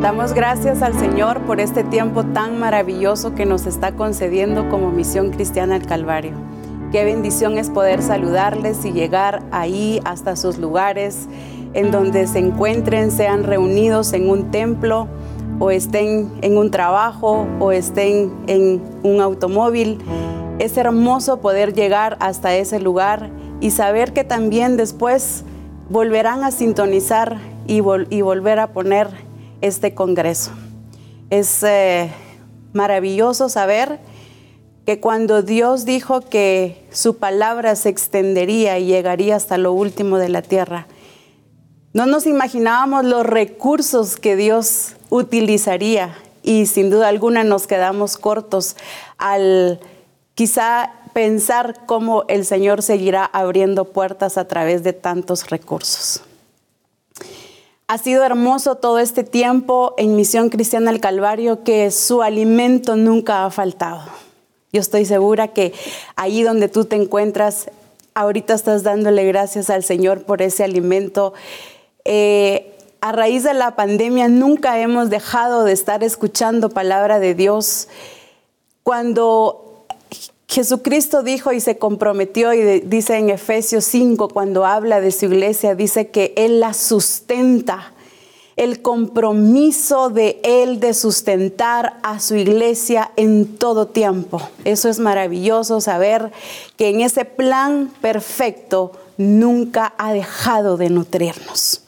Damos gracias al Señor por este tiempo tan maravilloso que nos está concediendo como Misión Cristiana al Calvario. Qué bendición es poder saludarles y llegar ahí hasta sus lugares en donde se encuentren, sean reunidos en un templo o estén en un trabajo o estén en un automóvil. Es hermoso poder llegar hasta ese lugar y saber que también después volverán a sintonizar y, volver a poner este Congreso. Es eh, maravilloso saber que cuando Dios dijo que su palabra se extendería y llegaría hasta lo último de la tierra, no nos imaginábamos los recursos que Dios utilizaría y sin duda alguna nos quedamos cortos al quizá pensar cómo el Señor seguirá abriendo puertas a través de tantos recursos. Ha sido hermoso todo este tiempo en Misión Cristiana del Calvario que su alimento nunca ha faltado. Yo estoy segura que ahí donde tú te encuentras, ahorita estás dándole gracias al Señor por ese alimento. Eh, a raíz de la pandemia nunca hemos dejado de estar escuchando palabra de Dios. Cuando Jesucristo dijo y se comprometió y dice en Efesios 5, cuando habla de su iglesia, dice que Él la sustenta. El compromiso de Él de sustentar a su iglesia en todo tiempo. Eso es maravilloso saber que en ese plan perfecto nunca ha dejado de nutrirnos.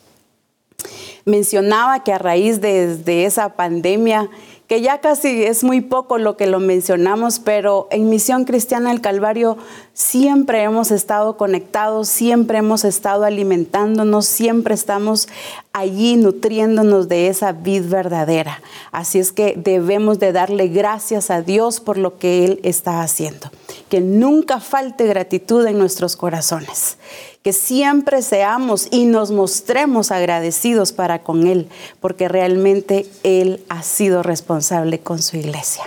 Mencionaba que a raíz de, esa pandemia, que ya casi es muy poco lo que lo mencionamos, pero en Misión Cristiana del Calvario siempre hemos estado conectados, siempre hemos estado alimentándonos, siempre estamos allí nutriéndonos de esa vid verdadera. Así es que debemos de darle gracias a Dios por lo que Él está haciendo. Que nunca falte gratitud en nuestros corazones que siempre seamos y nos mostremos agradecidos para con Él, porque realmente Él ha sido responsable con su iglesia.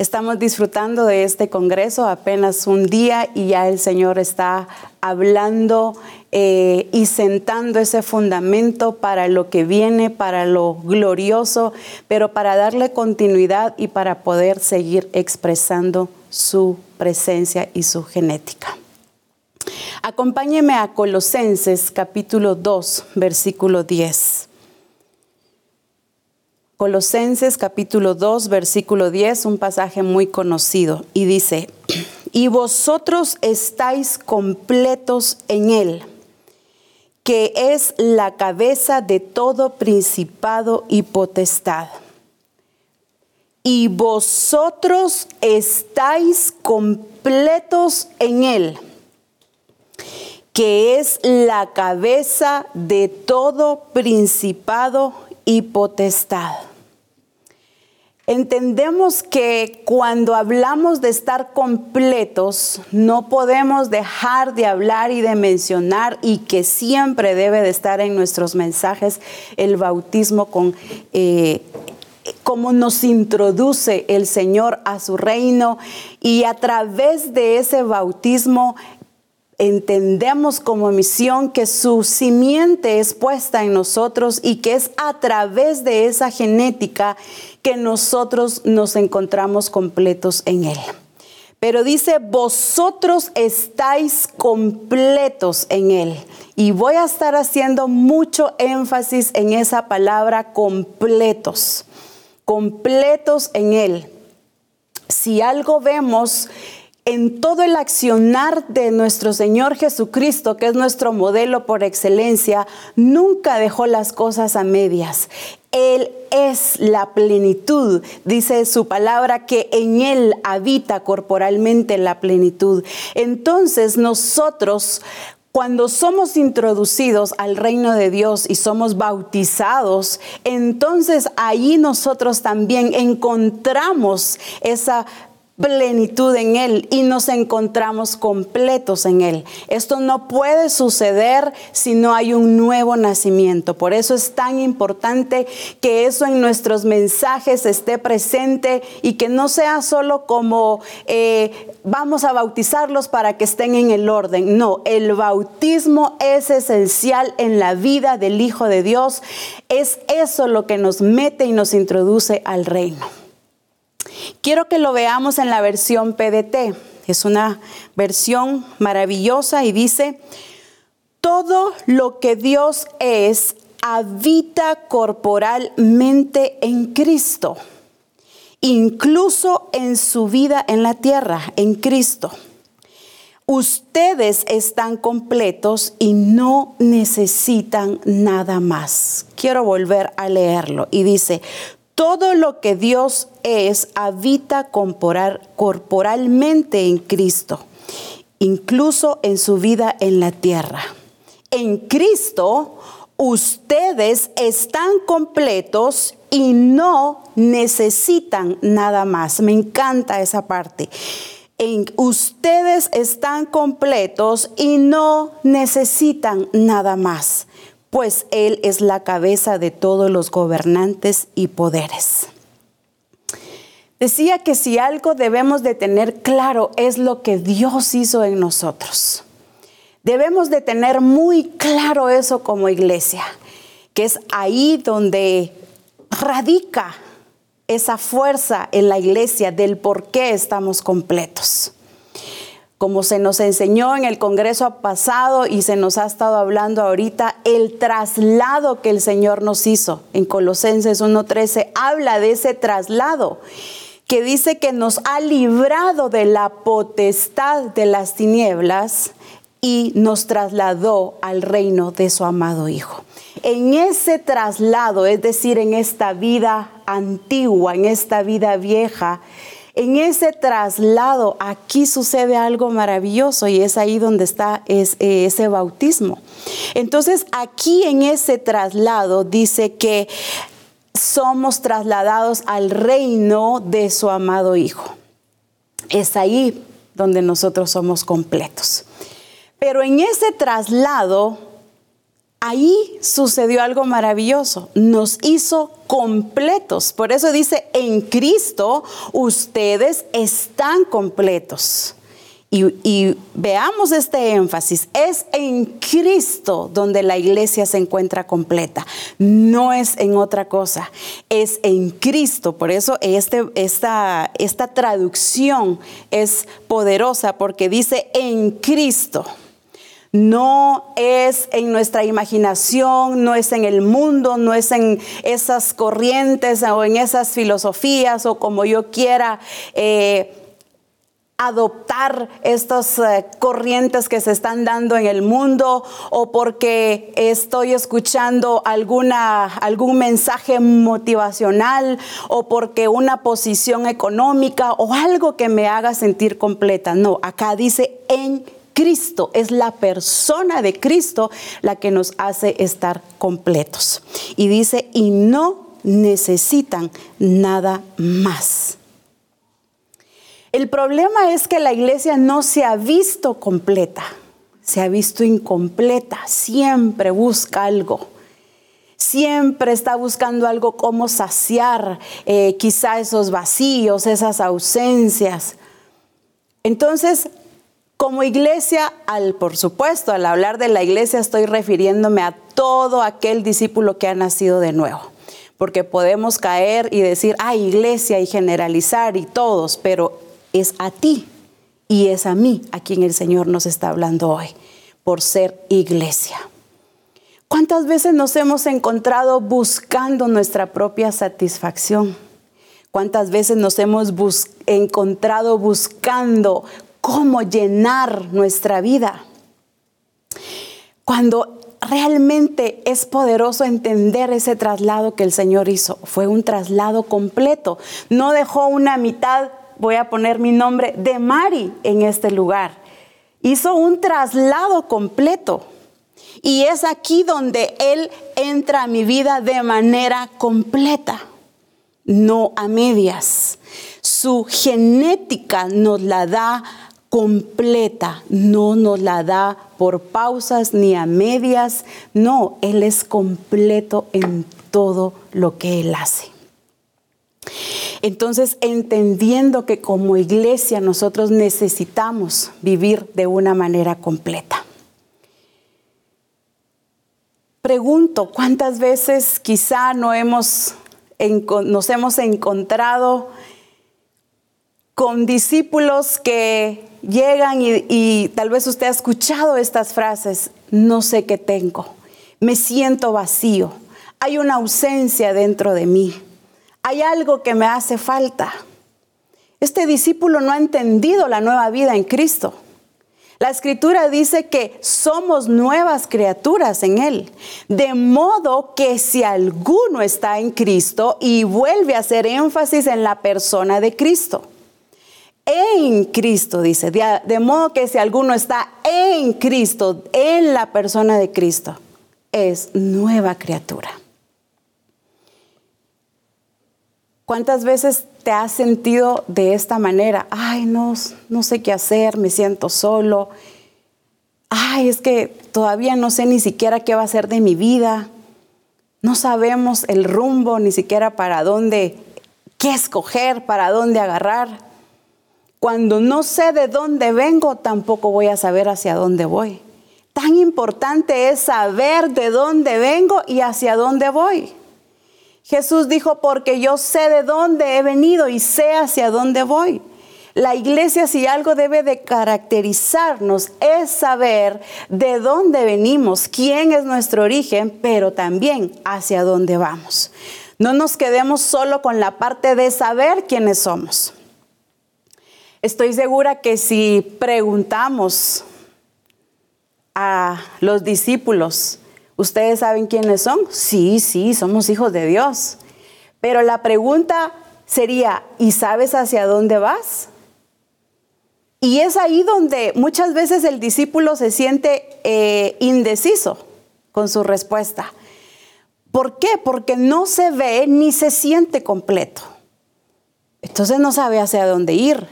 Estamos disfrutando de este Congreso apenas un día y ya el Señor está hablando eh, y sentando ese fundamento para lo que viene, para lo glorioso, pero para darle continuidad y para poder seguir expresando su presencia y su genética. Acompáñeme a Colosenses capítulo 2, versículo 10. Colosenses capítulo 2, versículo 10, un pasaje muy conocido, y dice, y vosotros estáis completos en él, que es la cabeza de todo principado y potestad. Y vosotros estáis completos en él que es la cabeza de todo principado y potestad. Entendemos que cuando hablamos de estar completos, no podemos dejar de hablar y de mencionar y que siempre debe de estar en nuestros mensajes el bautismo con eh, cómo nos introduce el Señor a su reino. Y a través de ese bautismo entendemos como misión que su simiente es puesta en nosotros y que es a través de esa genética que nosotros nos encontramos completos en Él. Pero dice, vosotros estáis completos en Él. Y voy a estar haciendo mucho énfasis en esa palabra completos, completos en Él. Si algo vemos en todo el accionar de nuestro Señor Jesucristo, que es nuestro modelo por excelencia, nunca dejó las cosas a medias. Él es la plenitud, dice su palabra, que en Él habita corporalmente la plenitud. Entonces nosotros, cuando somos introducidos al reino de Dios y somos bautizados, entonces ahí nosotros también encontramos esa plenitud en Él y nos encontramos completos en Él. Esto no puede suceder si no hay un nuevo nacimiento. Por eso es tan importante que eso en nuestros mensajes esté presente y que no sea solo como eh, vamos a bautizarlos para que estén en el orden. No, el bautismo es esencial en la vida del Hijo de Dios. Es eso lo que nos mete y nos introduce al reino. Quiero que lo veamos en la versión PDT. Es una versión maravillosa y dice, todo lo que Dios es habita corporalmente en Cristo, incluso en su vida en la tierra, en Cristo. Ustedes están completos y no necesitan nada más. Quiero volver a leerlo y dice, todo lo que Dios es habita corporalmente en Cristo, incluso en su vida en la tierra. En Cristo ustedes están completos y no necesitan nada más. Me encanta esa parte. En ustedes están completos y no necesitan nada más pues Él es la cabeza de todos los gobernantes y poderes. Decía que si algo debemos de tener claro es lo que Dios hizo en nosotros. Debemos de tener muy claro eso como iglesia, que es ahí donde radica esa fuerza en la iglesia del por qué estamos completos como se nos enseñó en el Congreso pasado y se nos ha estado hablando ahorita, el traslado que el Señor nos hizo en Colosenses 1.13 habla de ese traslado que dice que nos ha librado de la potestad de las tinieblas y nos trasladó al reino de su amado Hijo. En ese traslado, es decir, en esta vida antigua, en esta vida vieja, en ese traslado, aquí sucede algo maravilloso y es ahí donde está eh, ese bautismo. Entonces, aquí en ese traslado dice que somos trasladados al reino de su amado Hijo. Es ahí donde nosotros somos completos. Pero en ese traslado ahí sucedió algo maravilloso, nos hizo completos. Por eso dice, en Cristo ustedes están completos. Y, veamos este énfasis, es en Cristo donde la iglesia se encuentra completa, no es en otra cosa, es en Cristo. Por eso este, esta, esta traducción es poderosa porque dice en Cristo. No es en nuestra imaginación, no es en el mundo, no es en esas corrientes o en esas filosofías o como yo quiera eh, adoptar estas eh, corrientes que se están dando en el mundo o porque estoy escuchando alguna, algún mensaje motivacional o porque una posición económica o algo que me haga sentir completa. No, acá dice en Cristo, es la persona de Cristo la que nos hace estar completos. Y dice, y no necesitan nada más. El problema es que la iglesia no se ha visto completa, se ha visto incompleta, siempre busca algo siempre está buscando algo como saciar eh, quizá esos vacíos, esas ausencias. Entonces, como iglesia, al, por supuesto, al hablar de la iglesia estoy refiriéndome a todo aquel discípulo que ha nacido de nuevo. Porque podemos caer y decir, ah, iglesia y generalizar y todos, pero es a ti y es a mí a quien el Señor nos está hablando hoy, por ser iglesia. ¿Cuántas veces nos hemos encontrado buscando nuestra propia satisfacción? ¿Cuántas veces nos hemos encontrado buscando cómo llenar nuestra vida. Cuando realmente es poderoso entender ese traslado que el Señor hizo. Fue un traslado completo. No dejó una mitad, voy a poner mi nombre, de Mari en este lugar. Hizo un traslado completo. Y es aquí donde Él entra a mi vida de manera completa, no a medias su genética nos la da completa, no nos la da por pausas ni a medias, no, Él es completo en todo lo que Él hace. Entonces, entendiendo que como iglesia nosotros necesitamos vivir de una manera completa. Pregunto, ¿cuántas veces quizá no hemos, nos hemos encontrado con discípulos que llegan y, tal vez usted ha escuchado estas frases, no sé qué tengo, me siento vacío, hay una ausencia dentro de mí, hay algo que me hace falta. Este discípulo no ha entendido la nueva vida en Cristo. La escritura dice que somos nuevas criaturas en Él. De modo que si alguno está en Cristo y vuelve a hacer énfasis en la persona de Cristo. En Cristo, dice. De, modo que si alguno está en Cristo, en la persona de Cristo, es nueva criatura. ¿Cuántas veces te has sentido de esta manera? Ay, no, no sé qué hacer, me siento solo. Ay, es que todavía no sé ni siquiera qué va a ser de mi vida. No sabemos el rumbo, ni siquiera para dónde, qué escoger, para dónde agarrar. Cuando no sé de dónde vengo, tampoco voy a saber hacia dónde voy. Tan importante es saber de dónde vengo y hacia dónde voy. Jesús dijo, porque yo sé de dónde he venido y sé hacia dónde voy. La iglesia si algo debe de caracterizarnos es saber de dónde venimos, quién es nuestro origen, pero también hacia dónde vamos. No nos quedemos solo con la parte de saber quiénes somos. Estoy segura que si preguntamos a los discípulos, ¿Ustedes saben quiénes son? Sí, sí, somos hijos de Dios. Pero la pregunta sería, ¿y sabes hacia dónde vas? Y es ahí donde muchas veces el discípulo se siente eh, indeciso con su respuesta. ¿Por qué? Porque no se ve ni se siente completo. Entonces no sabe hacia dónde ir,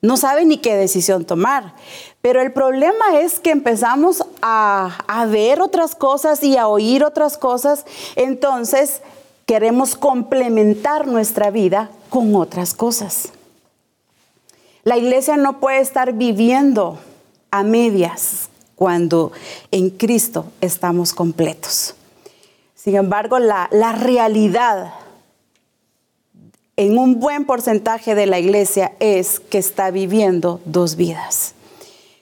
no sabe ni qué decisión tomar. Pero el problema es que empezamos a, ver otras cosas y a oír otras cosas, entonces queremos complementar nuestra vida con otras cosas. La iglesia no puede estar viviendo a medias cuando en Cristo estamos completos. Sin embargo, la, la realidad en un buen porcentaje de la iglesia es que está viviendo dos vidas.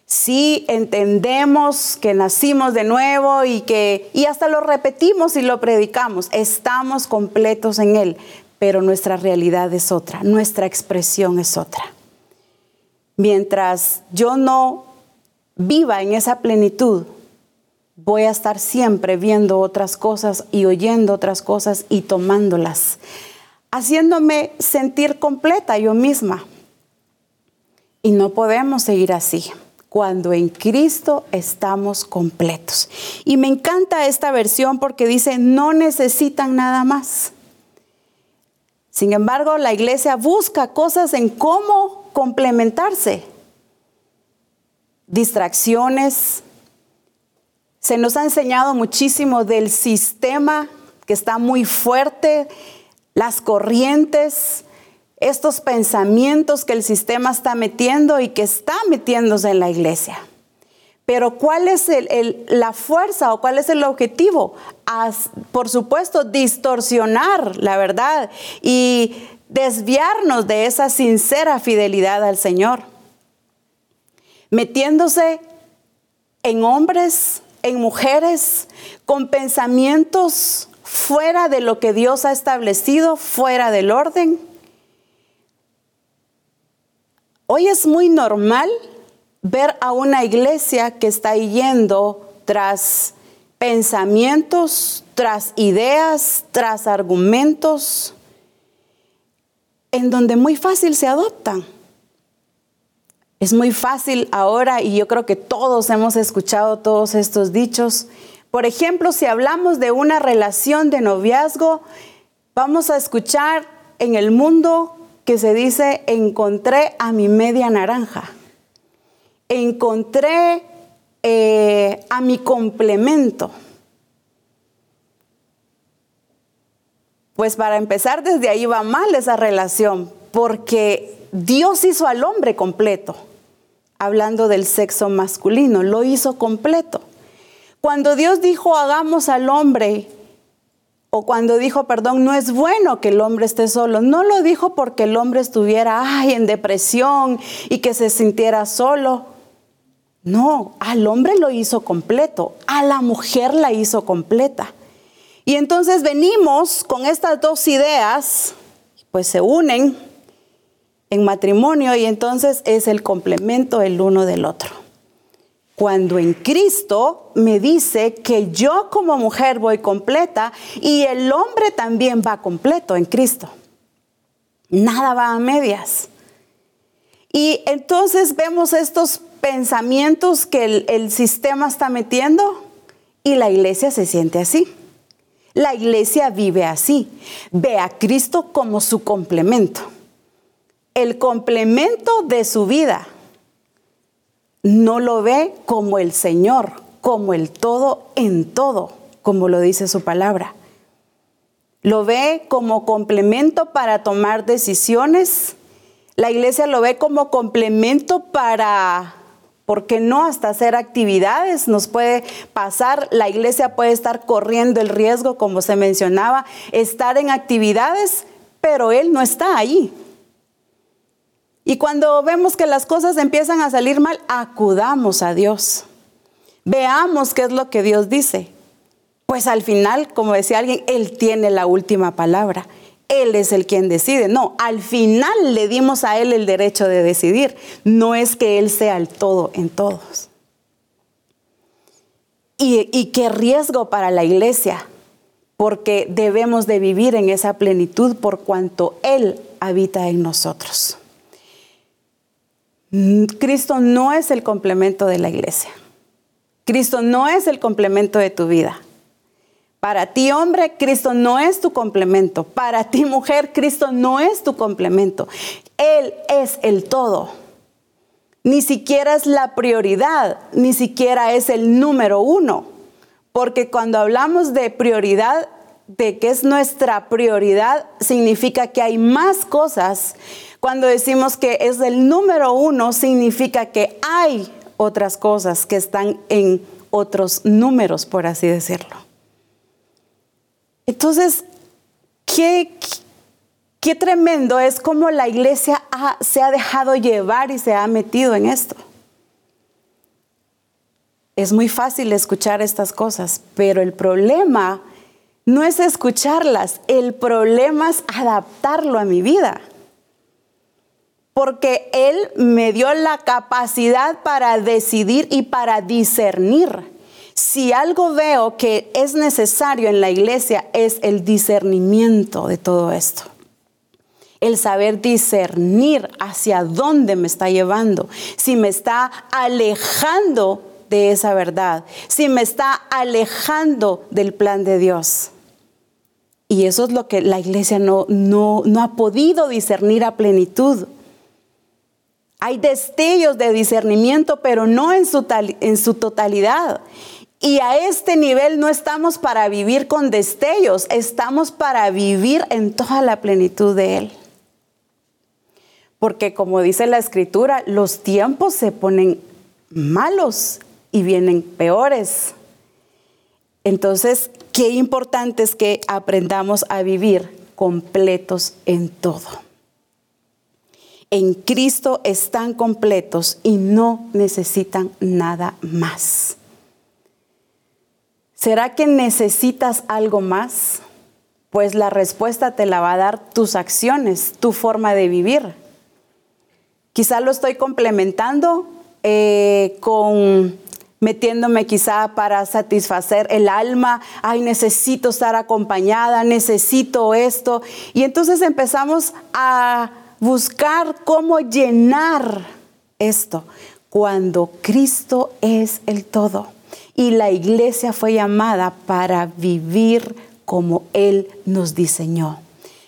Si entendemos que nacimos de nuevo y que y hasta lo repetimos y lo predicamos, estamos completos en él, pero nuestra realidad es otra, nuestra expresión es otra. Mientras yo no viva en esa plenitud, voy a estar siempre viendo otras cosas y oyendo otras cosas y tomándolas, haciéndome sentir completa yo misma. Y no podemos seguir así cuando en Cristo estamos completos. Y me encanta esta versión porque dice, no necesitan nada más. Sin embargo, la iglesia busca cosas en cómo complementarse. Distracciones. Se nos ha enseñado muchísimo del sistema que está muy fuerte, las corrientes, estos pensamientos que el sistema está metiendo y que está metiéndose en la iglesia. Pero ¿cuál es la fuerza o cuál es el objetivo? por supuesto, distorsionar la verdad y desviarnos de esa sincera fidelidad al Señor. Metiéndose en hombres, en mujeres, con pensamientos fuera de lo que Dios ha establecido, fuera del orden Hoy es muy normal ver a una iglesia que está yendo tras pensamientos, tras ideas, tras argumentos, en donde muy fácil se adoptan. Es muy fácil ahora, y yo creo que todos hemos escuchado todos estos dichos. Por ejemplo, si hablamos de una relación de noviazgo, vamos a escuchar en el mundo que se dice, encontré a mi media naranja, encontré eh, a mi complemento. Pues para empezar, desde ahí va mal esa relación, porque Dios hizo al hombre completo, hablando del sexo masculino, lo hizo completo. Cuando Dios dijo hagamos al hombre, o cuando dijo, perdón, no es bueno que el hombre esté solo, no lo dijo porque el hombre estuviera ay, en depresión y que se sintiera solo. No, al hombre lo hizo completo, a la mujer la hizo completa. Y entonces venimos con estas dos ideas, pues se unen en matrimonio y entonces es el complemento el uno del otro. Cuando en Cristo me dice que yo como mujer voy completa y el hombre también va completo en Cristo. Nada va a medias. Y entonces vemos estos pensamientos que el, sistema está metiendo y la iglesia se siente así. La iglesia vive así. Ve a Cristo como su complemento. El complemento de su vida. No lo ve como el Señor, como el todo en todo, como lo dice su palabra. Lo ve como complemento para tomar decisiones. La iglesia lo ve como complemento para porque no hasta hacer actividades nos puede pasar, la iglesia puede estar corriendo el riesgo, como se mencionaba, estar en actividades, pero Él no está ahí. Y cuando vemos que las cosas empiezan a salir mal, acudamos a Dios. Veamos qué es lo que Dios dice. Pues al final, como decía alguien, Él tiene la última palabra. Él es el quien decide. No, al final le dimos a Él el derecho de decidir. No es que Él sea el todo en todos. Y, qué riesgo para la iglesia, porque debemos de vivir en esa plenitud por cuanto Él habita en nosotros. Cristo no es el complemento de la iglesia. Cristo no es el complemento de tu vida. Para ti hombre, Cristo no es tu complemento. Para ti mujer, Cristo no es tu complemento. Él es el todo. Ni siquiera es la prioridad, ni siquiera es el número uno. Porque cuando hablamos de prioridad, de que es nuestra prioridad, significa que hay más cosas. Cuando decimos que es el número uno, significa que hay otras cosas que están en otros números, por así decirlo. Entonces, qué, qué tremendo es cómo la iglesia se ha dejado llevar y se ha metido en esto. Es muy fácil escuchar estas cosas, pero el problema no es escucharlas, el problema es adaptarlo a mi vida. Porque Él me dio la capacidad para decidir y para discernir. Si algo veo que es necesario en la iglesia es el discernimiento de todo esto. El saber discernir hacia dónde me está llevando, si me está alejando de esa verdad, si me está alejando del plan de Dios. Y eso es lo que la iglesia no, no, no ha podido discernir a plenitud. Hay destellos de discernimiento, pero no en su, totalidad. Y a este nivel no estamos para vivir con destellos, estamos para vivir en toda la plenitud de Él. Porque como dice la escritura, los tiempos se ponen malos y vienen peores. Entonces, qué importante es que aprendamos a vivir completos en todo. En Cristo están completos y no necesitan nada más. ¿Será que necesitas algo más? Pues la respuesta te la va a dar tus acciones, tu forma de vivir. Quizá lo estoy complementando eh, con metiéndome quizá para satisfacer el alma, ay, necesito estar acompañada, necesito esto. Y entonces empezamos a buscar cómo llenar esto cuando Cristo es el todo y la iglesia fue llamada para vivir como Él nos diseñó.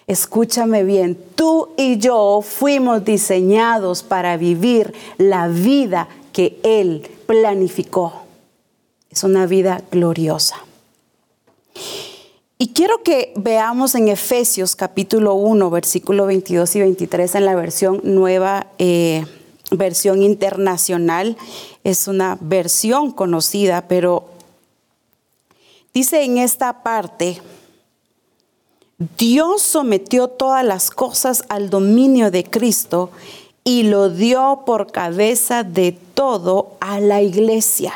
Escúchame bien, tú y yo fuimos diseñados para vivir la vida que Él planificó. Es una vida gloriosa. Y quiero que veamos en Efesios capítulo 1, versículo 22 y 23 en la versión nueva, eh, versión internacional. Es una versión conocida, pero dice en esta parte, Dios sometió todas las cosas al dominio de Cristo y lo dio por cabeza de todo a la iglesia.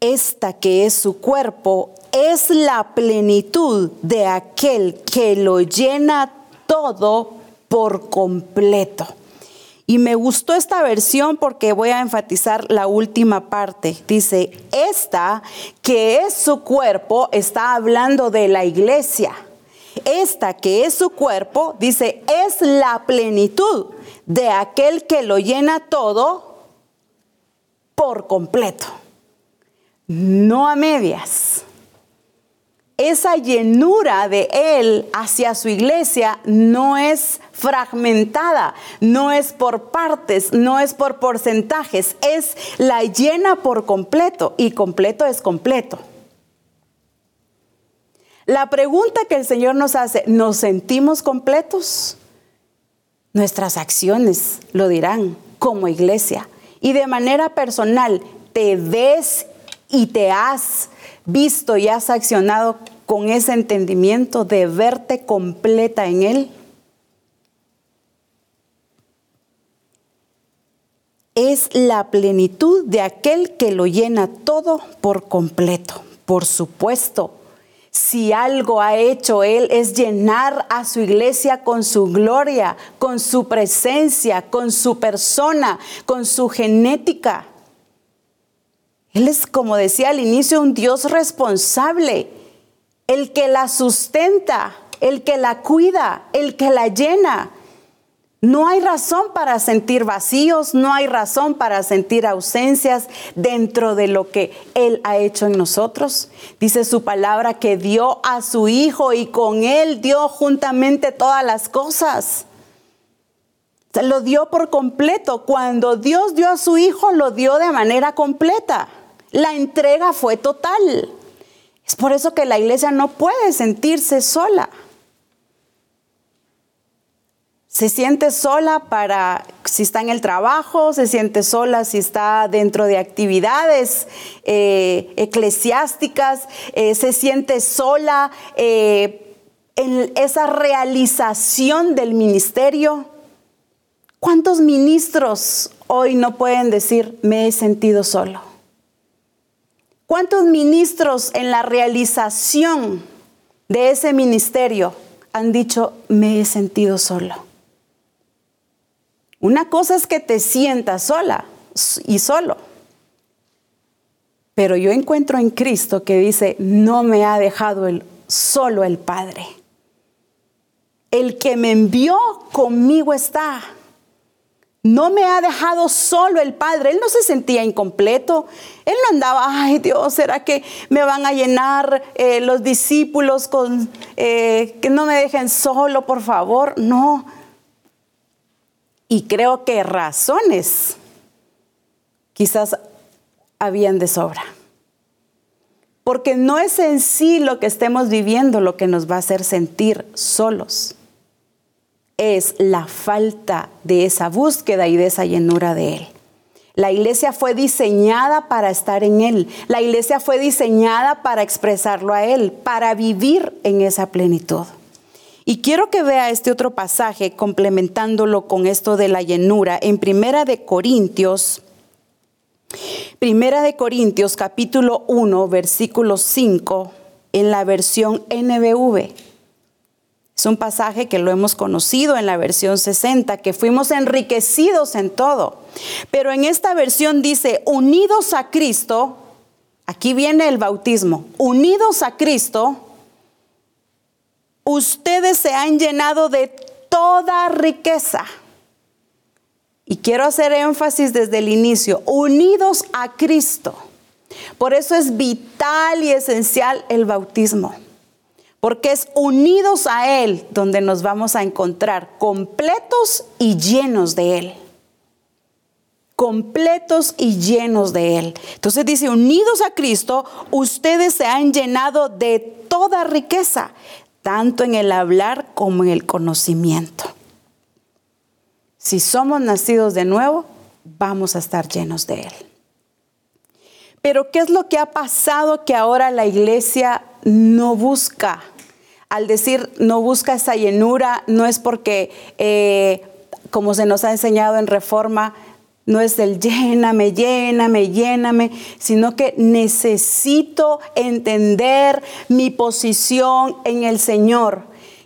Esta que es su cuerpo es la plenitud de aquel que lo llena todo por completo. Y me gustó esta versión porque voy a enfatizar la última parte. Dice, esta que es su cuerpo está hablando de la iglesia. Esta que es su cuerpo, dice, es la plenitud de aquel que lo llena todo por completo. No a medias esa llenura de Él hacia su iglesia no es fragmentada, no es por partes, no es por porcentajes, es la llena por completo y completo es completo. La pregunta que el Señor nos hace, ¿nos sentimos completos? Nuestras acciones lo dirán como iglesia y de manera personal, ¿te ves y te has visto y has accionado con ese entendimiento de verte completa en Él? Es la plenitud de aquel que lo llena todo por completo. Por supuesto, si algo ha hecho Él es llenar a su iglesia con su gloria, con su presencia, con su persona, con su genética. Él es, como decía al inicio, un Dios responsable, el que la sustenta, el que la cuida, el que la llena. No hay razón para sentir vacíos, no hay razón para sentir ausencias dentro de lo que Él ha hecho en nosotros. Dice su palabra que dio a su Hijo y con Él dio juntamente todas las cosas. Se lo dio por completo. Cuando Dios dio a su Hijo, lo dio de manera completa. La entrega fue total. Es por eso que la iglesia no puede sentirse sola. Se siente sola para si está en el trabajo, se siente sola si está dentro de actividades eh, eclesiásticas, eh, se siente sola eh, en esa realización del ministerio. ¿Cuántos ministros hoy no pueden decir, me he sentido solo? ¿Cuántos ministros en la realización de ese ministerio han dicho, me he sentido solo? Una cosa es que te sientas sola y solo. Pero yo encuentro en Cristo que dice, no me ha dejado el, solo el Padre. El que me envió conmigo está. No me ha dejado solo el Padre. Él no se sentía incompleto. Él no andaba, ay Dios, ¿será que me van a llenar eh, los discípulos con eh, que no me dejen solo, por favor? No. Y creo que razones quizás habían de sobra. Porque no es en sí lo que estemos viviendo lo que nos va a hacer sentir solos es la falta de esa búsqueda y de esa llenura de Él. La iglesia fue diseñada para estar en Él. La iglesia fue diseñada para expresarlo a Él, para vivir en esa plenitud. Y quiero que vea este otro pasaje complementándolo con esto de la llenura en Primera de Corintios. Primera de Corintios capítulo 1 versículo 5 en la versión NBV. Es un pasaje que lo hemos conocido en la versión 60, que fuimos enriquecidos en todo. Pero en esta versión dice, unidos a Cristo, aquí viene el bautismo, unidos a Cristo, ustedes se han llenado de toda riqueza. Y quiero hacer énfasis desde el inicio, unidos a Cristo. Por eso es vital y esencial el bautismo porque es unidos a Él donde nos vamos a encontrar completos y llenos de Él. Completos y llenos de Él. Entonces dice, unidos a Cristo, ustedes se han llenado de toda riqueza, tanto en el hablar como en el conocimiento. Si somos nacidos de nuevo, vamos a estar llenos de Él. Pero ¿qué es lo que ha pasado que ahora la iglesia no busca? Al decir no busca esa llenura, no es porque, eh, como se nos ha enseñado en reforma, no es el lléname, lléname, lléname, sino que necesito entender mi posición en el Señor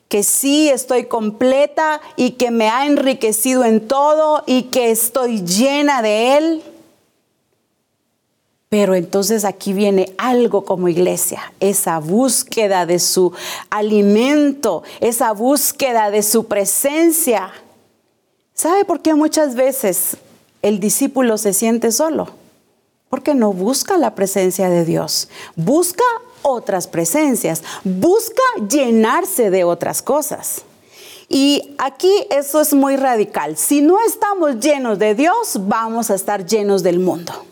que sí estoy completa y que me ha enriquecido en todo y que estoy llena de Él. Pero entonces aquí viene algo como iglesia, esa búsqueda de su alimento, esa búsqueda de su presencia. ¿Sabe por qué muchas veces el discípulo se siente solo? Porque no busca la presencia de Dios, busca otras presencias, busca llenarse de otras cosas. Y aquí eso es muy radical. Si no estamos llenos de Dios, vamos a estar llenos del mundo.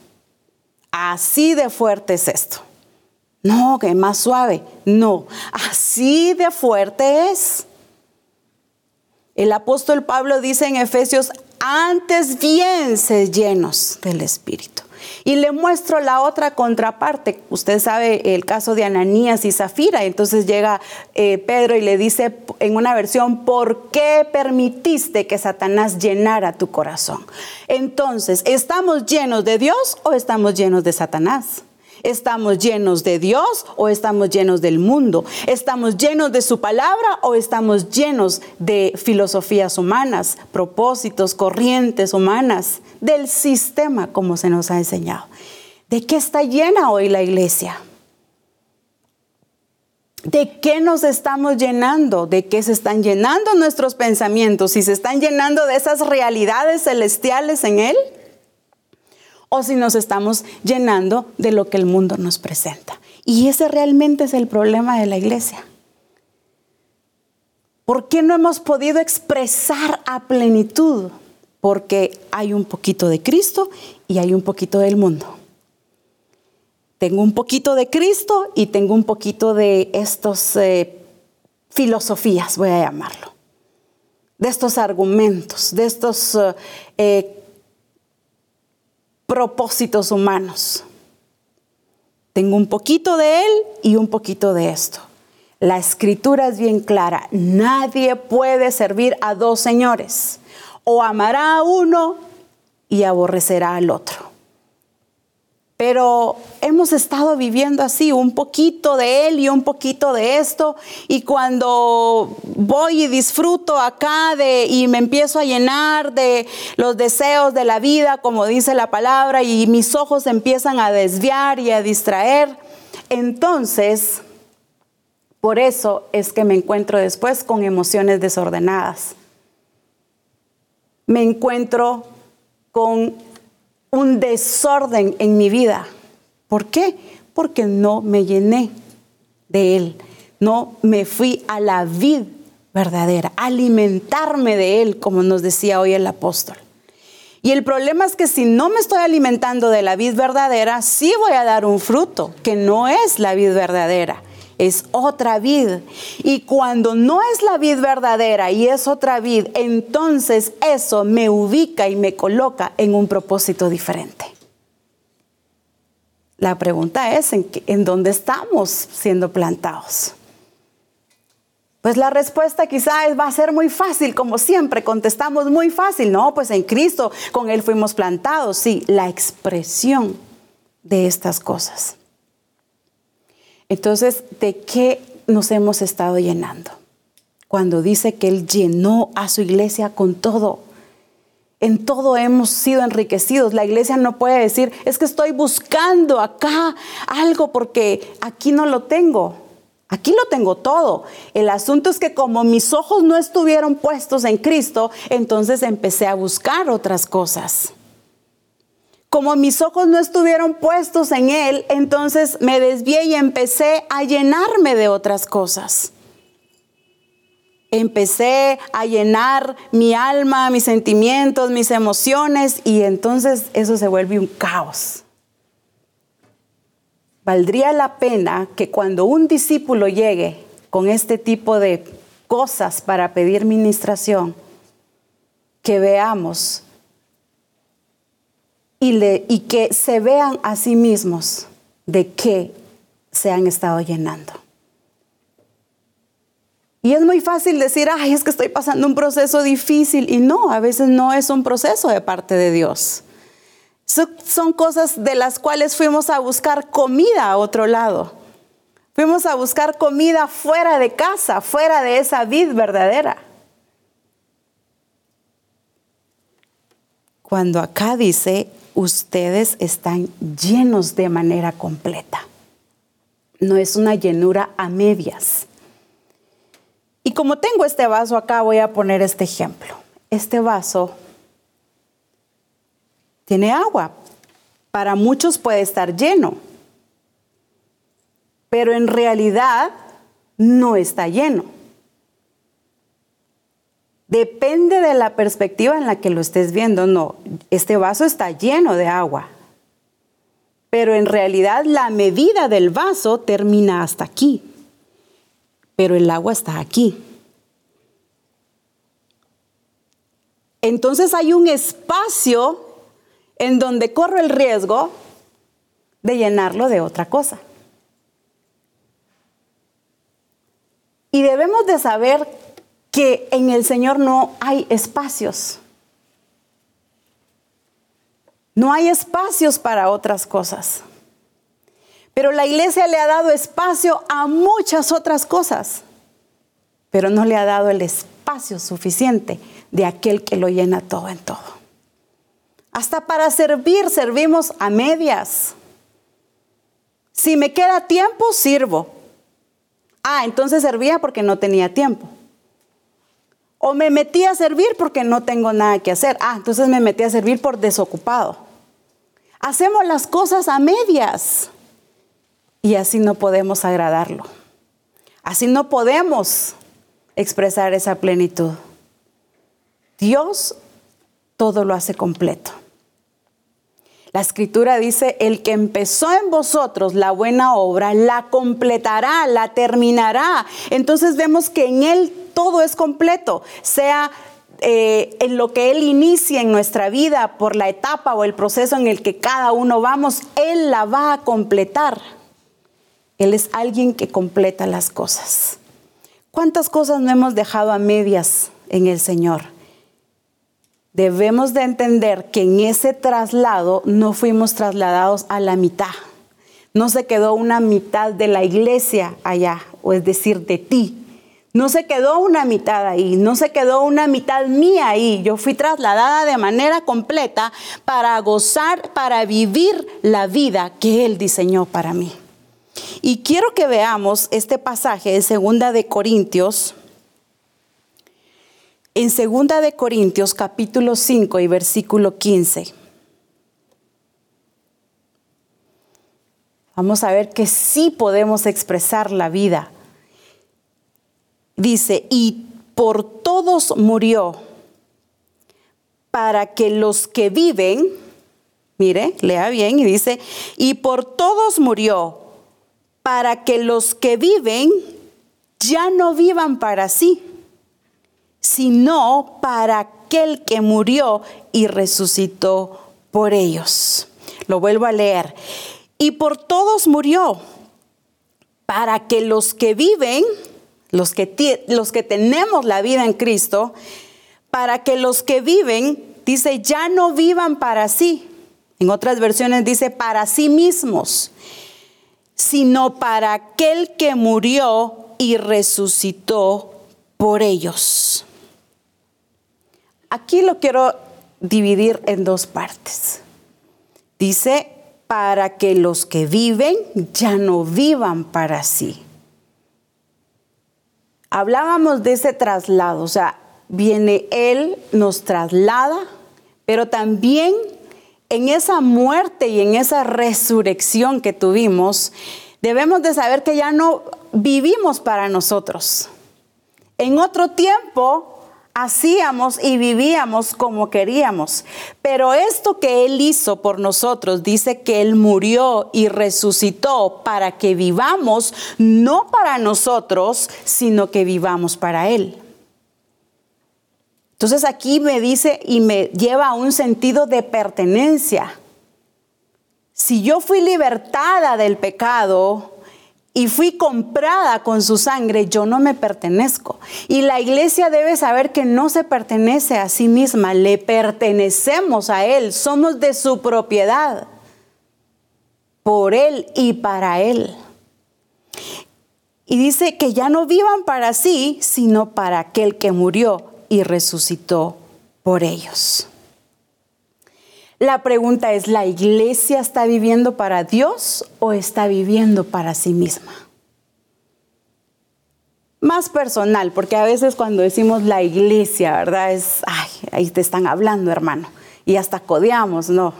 Así de fuerte es esto. No, que más suave. No, así de fuerte es. El apóstol Pablo dice en Efesios, antes bien se llenos del Espíritu. Y le muestro la otra contraparte. Usted sabe el caso de Ananías y Zafira. Entonces llega eh, Pedro y le dice en una versión, ¿por qué permitiste que Satanás llenara tu corazón? Entonces, ¿estamos llenos de Dios o estamos llenos de Satanás? ¿Estamos llenos de Dios o estamos llenos del mundo? ¿Estamos llenos de su palabra o estamos llenos de filosofías humanas, propósitos, corrientes humanas, del sistema como se nos ha enseñado? ¿De qué está llena hoy la iglesia? ¿De qué nos estamos llenando? ¿De qué se están llenando nuestros pensamientos? Si se están llenando de esas realidades celestiales en Él o si nos estamos llenando de lo que el mundo nos presenta. Y ese realmente es el problema de la iglesia. ¿Por qué no hemos podido expresar a plenitud? Porque hay un poquito de Cristo y hay un poquito del mundo. Tengo un poquito de Cristo y tengo un poquito de estos eh, filosofías, voy a llamarlo, de estos argumentos, de estos eh, eh, propósitos humanos. Tengo un poquito de él y un poquito de esto. La escritura es bien clara. Nadie puede servir a dos señores. O amará a uno y aborrecerá al otro. Pero hemos estado viviendo así, un poquito de él y un poquito de esto. Y cuando voy y disfruto acá de, y me empiezo a llenar de los deseos de la vida, como dice la palabra, y mis ojos empiezan a desviar y a distraer, entonces, por eso es que me encuentro después con emociones desordenadas. Me encuentro con un desorden en mi vida. ¿Por qué? Porque no me llené de Él. No me fui a la vid verdadera, alimentarme de Él, como nos decía hoy el apóstol. Y el problema es que si no me estoy alimentando de la vid verdadera, sí voy a dar un fruto, que no es la vid verdadera es otra vid. Y cuando no es la vid verdadera y es otra vid, entonces eso me ubica y me coloca en un propósito diferente. La pregunta es, ¿en, en dónde estamos siendo plantados? Pues la respuesta quizás va a ser muy fácil, como siempre, contestamos muy fácil. No, pues en Cristo, con Él fuimos plantados. Sí, la expresión de estas cosas. Entonces, ¿de qué nos hemos estado llenando? Cuando dice que Él llenó a su iglesia con todo. En todo hemos sido enriquecidos. La iglesia no puede decir, es que estoy buscando acá algo porque aquí no lo tengo. Aquí lo tengo todo. El asunto es que como mis ojos no estuvieron puestos en Cristo, entonces empecé a buscar otras cosas como mis ojos no estuvieron puestos en Él, entonces me desvié y empecé a llenarme de otras cosas. empecé a llenar mi alma, mis sentimientos, mis emociones y entonces eso se vuelve un caos. Valdría la pena que cuando un discípulo llegue con este tipo de cosas para pedir ministración, que veamos y, que se vean a sí mismos de qué se han estado llenando. Y es muy fácil decir, ay, es que estoy pasando un proceso difícil. Y no, a veces no es un proceso de parte de Dios. Son cosas de las cuales fuimos a buscar comida a otro lado. Fuimos a buscar comida fuera de casa, fuera de esa vid verdadera. Cuando acá dice, ustedes están llenos de manera completa. No es una llenura a medias. Y como tengo este vaso acá, voy a poner este ejemplo. Este vaso tiene agua. Para muchos puede estar lleno, pero en realidad no está lleno. Depende de la perspectiva en la que lo estés viendo. No, este vaso está lleno de agua. Pero en realidad la medida del vaso termina hasta aquí. Pero el agua está aquí. Entonces hay un espacio en donde corro el riesgo de llenarlo de otra cosa. Y debemos de saber que en el Señor no hay espacios. No hay espacios para otras cosas. Pero la iglesia le ha dado espacio a muchas otras cosas, pero no le ha dado el espacio suficiente de aquel que lo llena todo en todo. Hasta para servir servimos a medias. Si me queda tiempo, sirvo. Ah, entonces servía porque no tenía tiempo. O me metí a servir porque no tengo nada que hacer. Ah, entonces me metí a servir por desocupado. Hacemos las cosas a medias y así no podemos agradarlo. Así no podemos expresar esa plenitud. Dios todo lo hace completo. La escritura dice, el que empezó en vosotros la buena obra, la completará, la terminará. Entonces vemos que en Él todo es completo, sea eh, en lo que Él inicia en nuestra vida por la etapa o el proceso en el que cada uno vamos, Él la va a completar. Él es alguien que completa las cosas. ¿Cuántas cosas no hemos dejado a medias en el Señor? Debemos de entender que en ese traslado no fuimos trasladados a la mitad. No se quedó una mitad de la iglesia allá, o es decir, de ti, no se quedó una mitad ahí, no se quedó una mitad mía ahí. Yo fui trasladada de manera completa para gozar, para vivir la vida que Él diseñó para mí. Y quiero que veamos este pasaje de Segunda de Corintios. En Segunda de Corintios capítulo 5 y versículo 15. Vamos a ver que sí podemos expresar la vida dice, y por todos murió, para que los que viven, mire, lea bien y dice, y por todos murió, para que los que viven ya no vivan para sí, sino para aquel que murió y resucitó por ellos. Lo vuelvo a leer. Y por todos murió, para que los que viven, los que, los que tenemos la vida en Cristo, para que los que viven, dice, ya no vivan para sí. En otras versiones dice, para sí mismos, sino para aquel que murió y resucitó por ellos. Aquí lo quiero dividir en dos partes. Dice, para que los que viven ya no vivan para sí. Hablábamos de ese traslado, o sea, viene Él, nos traslada, pero también en esa muerte y en esa resurrección que tuvimos, debemos de saber que ya no vivimos para nosotros. En otro tiempo hacíamos y vivíamos como queríamos. Pero esto que Él hizo por nosotros, dice que Él murió y resucitó para que vivamos, no para nosotros, sino que vivamos para Él. Entonces aquí me dice y me lleva a un sentido de pertenencia. Si yo fui libertada del pecado, y fui comprada con su sangre, yo no me pertenezco. Y la iglesia debe saber que no se pertenece a sí misma, le pertenecemos a Él, somos de su propiedad, por Él y para Él. Y dice que ya no vivan para sí, sino para aquel que murió y resucitó por ellos. La pregunta es, ¿la iglesia está viviendo para Dios o está viviendo para sí misma? Más personal, porque a veces cuando decimos la iglesia, ¿verdad? Es, ay, ahí te están hablando, hermano, y hasta codeamos, no.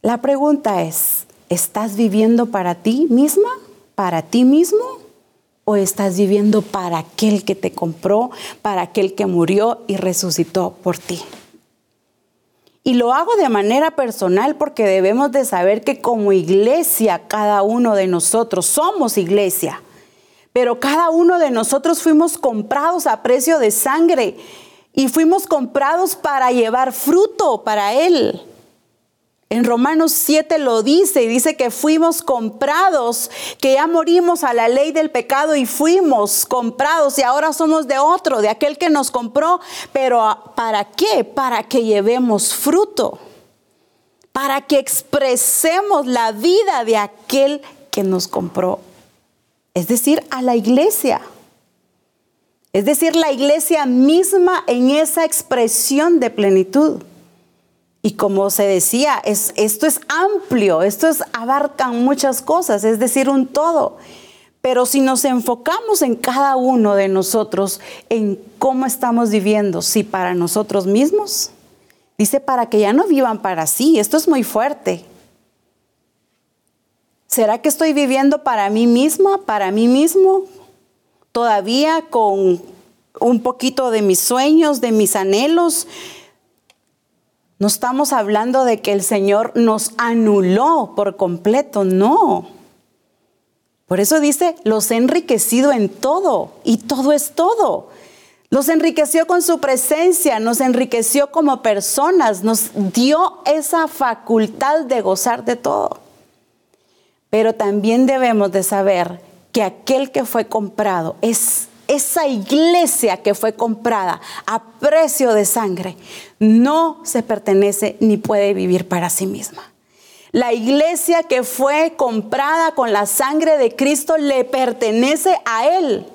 La pregunta es, ¿estás viviendo para ti misma, para ti mismo? ¿O estás viviendo para aquel que te compró, para aquel que murió y resucitó por ti? Y lo hago de manera personal porque debemos de saber que como iglesia, cada uno de nosotros somos iglesia. Pero cada uno de nosotros fuimos comprados a precio de sangre y fuimos comprados para llevar fruto para Él. En Romanos 7 lo dice y dice que fuimos comprados, que ya morimos a la ley del pecado y fuimos comprados y ahora somos de otro, de aquel que nos compró. Pero ¿para qué? Para que llevemos fruto, para que expresemos la vida de aquel que nos compró. Es decir, a la iglesia. Es decir, la iglesia misma en esa expresión de plenitud. Y como se decía, es, esto es amplio, esto es, abarcan muchas cosas, es decir, un todo. Pero si nos enfocamos en cada uno de nosotros, en cómo estamos viviendo, si para nosotros mismos, dice para que ya no vivan para sí, esto es muy fuerte. ¿Será que estoy viviendo para mí misma, para mí mismo? Todavía con un poquito de mis sueños, de mis anhelos, no estamos hablando de que el Señor nos anuló por completo, no. Por eso dice, los he enriquecido en todo y todo es todo. Los enriqueció con su presencia, nos enriqueció como personas, nos dio esa facultad de gozar de todo. Pero también debemos de saber que aquel que fue comprado es esa iglesia que fue comprada a precio de sangre no se pertenece ni puede vivir para sí misma. La iglesia que fue comprada con la sangre de Cristo le pertenece a Él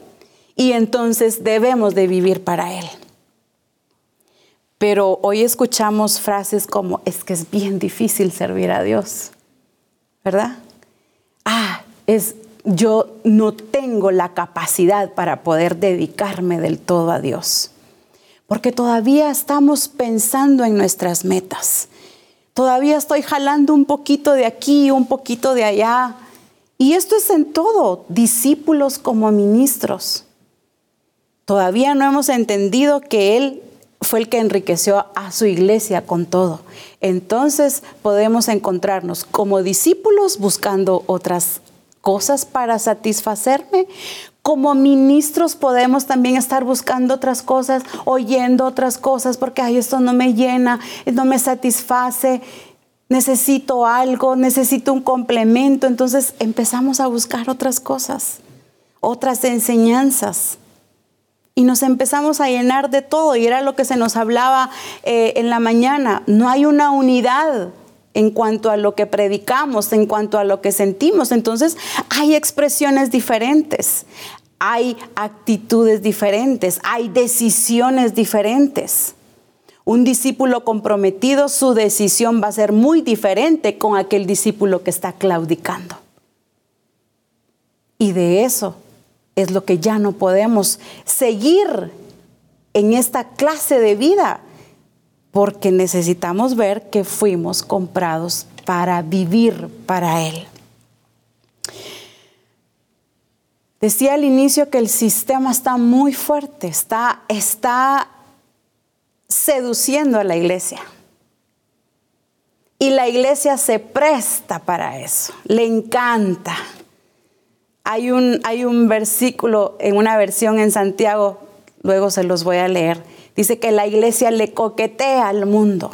y entonces debemos de vivir para Él. Pero hoy escuchamos frases como, es que es bien difícil servir a Dios, ¿verdad? Ah, es yo no tengo la capacidad para poder dedicarme del todo a Dios. Porque todavía estamos pensando en nuestras metas. Todavía estoy jalando un poquito de aquí, un poquito de allá. Y esto es en todo, discípulos como ministros. Todavía no hemos entendido que Él fue el que enriqueció a su iglesia con todo. Entonces podemos encontrarnos como discípulos buscando otras cosas para satisfacerme. Como ministros podemos también estar buscando otras cosas, oyendo otras cosas, porque ay, esto no me llena, no me satisface, necesito algo, necesito un complemento. Entonces empezamos a buscar otras cosas, otras enseñanzas. Y nos empezamos a llenar de todo. Y era lo que se nos hablaba eh, en la mañana. No hay una unidad en cuanto a lo que predicamos, en cuanto a lo que sentimos. Entonces hay expresiones diferentes, hay actitudes diferentes, hay decisiones diferentes. Un discípulo comprometido, su decisión va a ser muy diferente con aquel discípulo que está claudicando. Y de eso es lo que ya no podemos seguir en esta clase de vida porque necesitamos ver que fuimos comprados para vivir para Él. Decía al inicio que el sistema está muy fuerte, está, está seduciendo a la iglesia. Y la iglesia se presta para eso, le encanta. Hay un, hay un versículo en una versión en Santiago, luego se los voy a leer, dice que la iglesia le coquetea al mundo.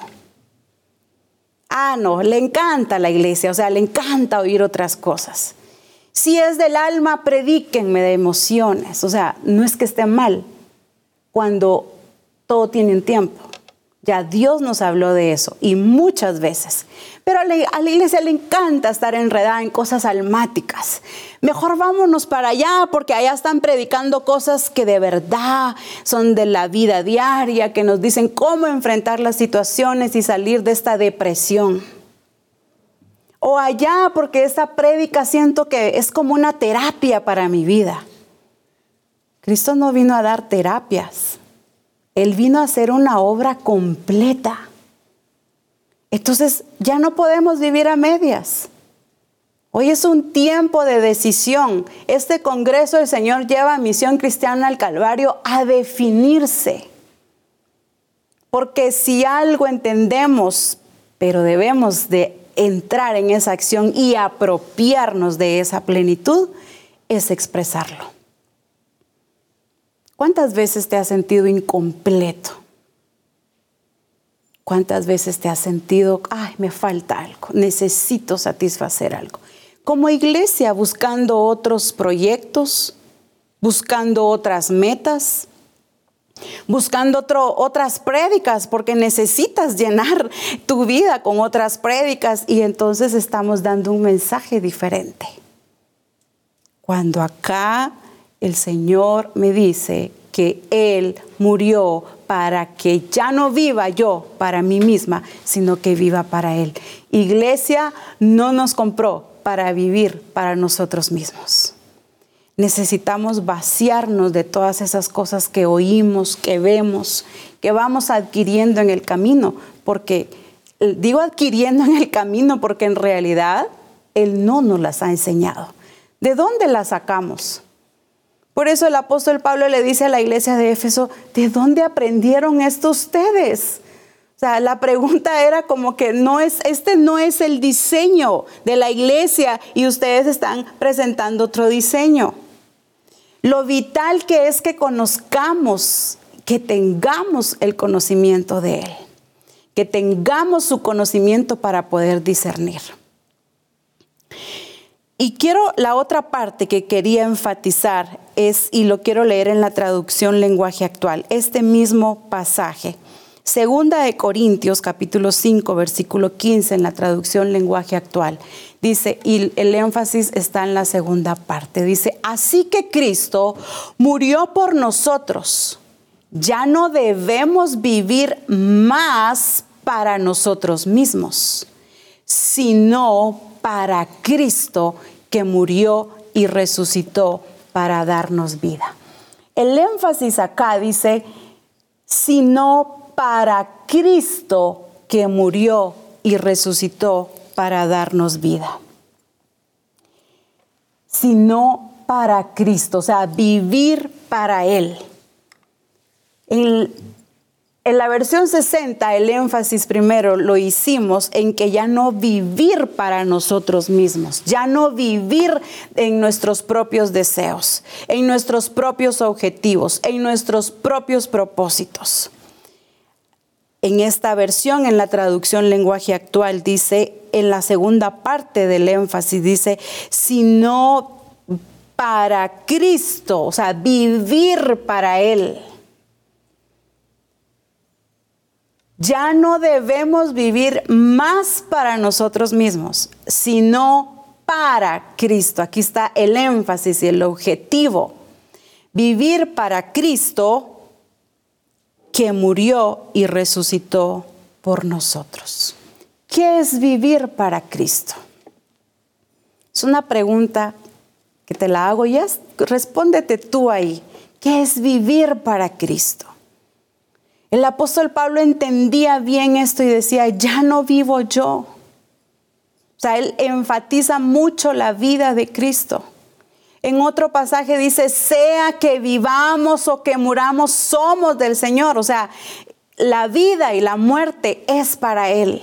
Ah, no, le encanta la iglesia, o sea, le encanta oír otras cosas. Si es del alma, predíquenme de emociones. O sea, no es que esté mal cuando todo tiene un tiempo. Ya Dios nos habló de eso y muchas veces. Pero a la, iglesia le encanta estar enredada en cosas almáticas. Mejor vámonos para allá porque allá están predicando cosas que de verdad son de la vida diaria, que nos dicen cómo enfrentar las situaciones y salir de esta depresión. O allá porque esta prédica siento que es como una terapia para mi vida. Cristo no vino a dar terapias. Él vino a hacer una obra completa. Entonces ya no podemos vivir a medias. Hoy es un tiempo de decisión. Este Congreso del Señor lleva a Misión Cristiana al Calvario a definirse. Porque si algo entendemos, pero debemos de entrar en esa acción y apropiarnos de esa plenitud, es expresarlo. ¿Cuántas veces te has sentido incompleto? ¿Cuántas veces te has sentido, ay, me falta algo, necesito satisfacer algo? Como iglesia buscando otros proyectos, buscando otras metas, buscando otro, otras prédicas, porque necesitas llenar tu vida con otras prédicas y entonces estamos dando un mensaje diferente. Cuando acá el Señor me dice que Él murió para que ya no viva yo para mí misma, sino que viva para Él. Iglesia no nos compró para vivir para nosotros mismos. Necesitamos vaciarnos de todas esas cosas que oímos, que vemos, que vamos adquiriendo en el camino, porque eh, digo adquiriendo en el camino porque en realidad Él no nos las ha enseñado. ¿De dónde las sacamos? Por eso el apóstol Pablo le dice a la iglesia de Éfeso, ¿de dónde aprendieron esto ustedes? O sea, la pregunta era como que no es, este no es el diseño de la iglesia y ustedes están presentando otro diseño. Lo vital que es que conozcamos, que tengamos el conocimiento de Él, que tengamos su conocimiento para poder discernir. Y quiero la otra parte que quería enfatizar es, y lo quiero leer en la traducción lenguaje actual, este mismo pasaje. Segunda de Corintios capítulo 5 versículo 15 en la traducción lenguaje actual. Dice, y el énfasis está en la segunda parte. Dice, así que Cristo murió por nosotros. Ya no debemos vivir más para nosotros mismos, sino para Cristo que murió y resucitó para darnos vida. El énfasis acá dice, sino para Cristo que murió y resucitó para darnos vida. Sino para Cristo, o sea, vivir para Él. En la versión 60, el énfasis primero lo hicimos en que ya no vivir para nosotros mismos, ya no vivir en nuestros propios deseos, en nuestros propios objetivos, en nuestros propios propósitos. En esta versión, en la traducción lenguaje actual, dice, en la segunda parte del énfasis, dice, sino para Cristo, o sea, vivir para Él. Ya no debemos vivir más para nosotros mismos, sino para Cristo. Aquí está el énfasis y el objetivo. Vivir para Cristo que murió y resucitó por nosotros. ¿Qué es vivir para Cristo? Es una pregunta que te la hago ya. Respóndete tú ahí. ¿Qué es vivir para Cristo? El apóstol Pablo entendía bien esto y decía, ya no vivo yo. O sea, él enfatiza mucho la vida de Cristo. En otro pasaje dice, sea que vivamos o que muramos, somos del Señor. O sea, la vida y la muerte es para Él.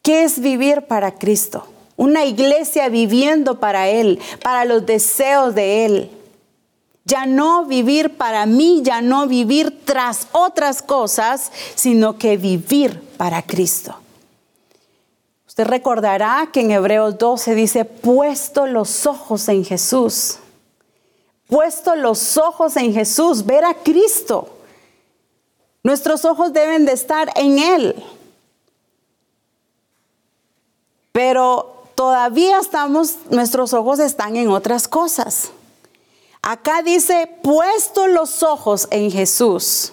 ¿Qué es vivir para Cristo? Una iglesia viviendo para Él, para los deseos de Él. Ya no vivir para mí, ya no vivir tras otras cosas, sino que vivir para Cristo. Usted recordará que en Hebreos 12 dice, puesto los ojos en Jesús, puesto los ojos en Jesús, ver a Cristo. Nuestros ojos deben de estar en Él. Pero todavía estamos, nuestros ojos están en otras cosas. Acá dice, puesto los ojos en Jesús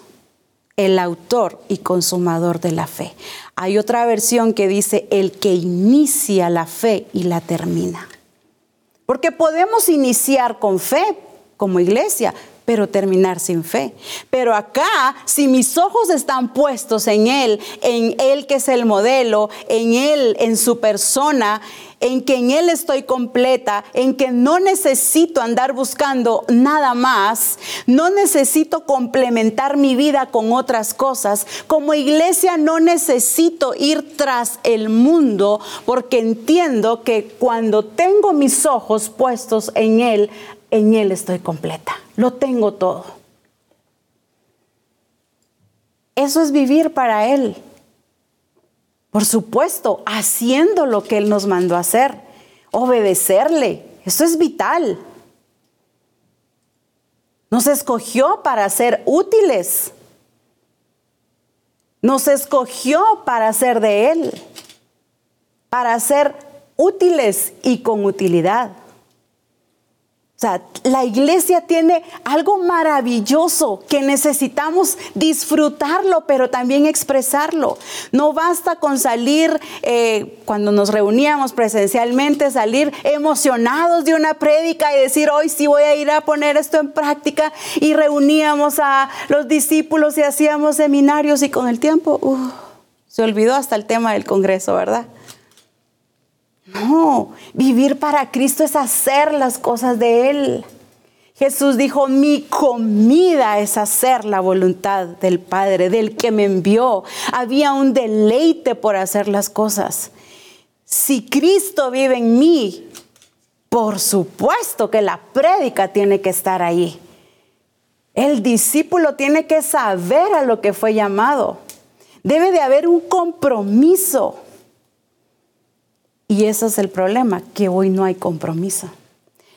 el autor y consumador de la fe. Hay otra versión que dice el que inicia la fe y la termina. Porque podemos iniciar con fe como iglesia, pero terminar sin fe. Pero acá, si mis ojos están puestos en Él, en Él que es el modelo, en Él, en su persona, en que en Él estoy completa, en que no necesito andar buscando nada más, no necesito complementar mi vida con otras cosas. Como iglesia no necesito ir tras el mundo porque entiendo que cuando tengo mis ojos puestos en Él, en Él estoy completa, lo tengo todo. Eso es vivir para Él. Por supuesto, haciendo lo que Él nos mandó a hacer, obedecerle. Eso es vital. Nos escogió para ser útiles. Nos escogió para ser de Él, para ser útiles y con utilidad. O sea, la iglesia tiene algo maravilloso que necesitamos disfrutarlo, pero también expresarlo. No basta con salir, eh, cuando nos reuníamos presencialmente, salir emocionados de una prédica y decir, hoy sí voy a ir a poner esto en práctica. Y reuníamos a los discípulos y hacíamos seminarios y con el tiempo, uh, se olvidó hasta el tema del Congreso, ¿verdad? No, vivir para Cristo es hacer las cosas de Él. Jesús dijo, mi comida es hacer la voluntad del Padre, del que me envió. Había un deleite por hacer las cosas. Si Cristo vive en mí, por supuesto que la prédica tiene que estar ahí. El discípulo tiene que saber a lo que fue llamado. Debe de haber un compromiso. Y ese es el problema, que hoy no hay compromiso.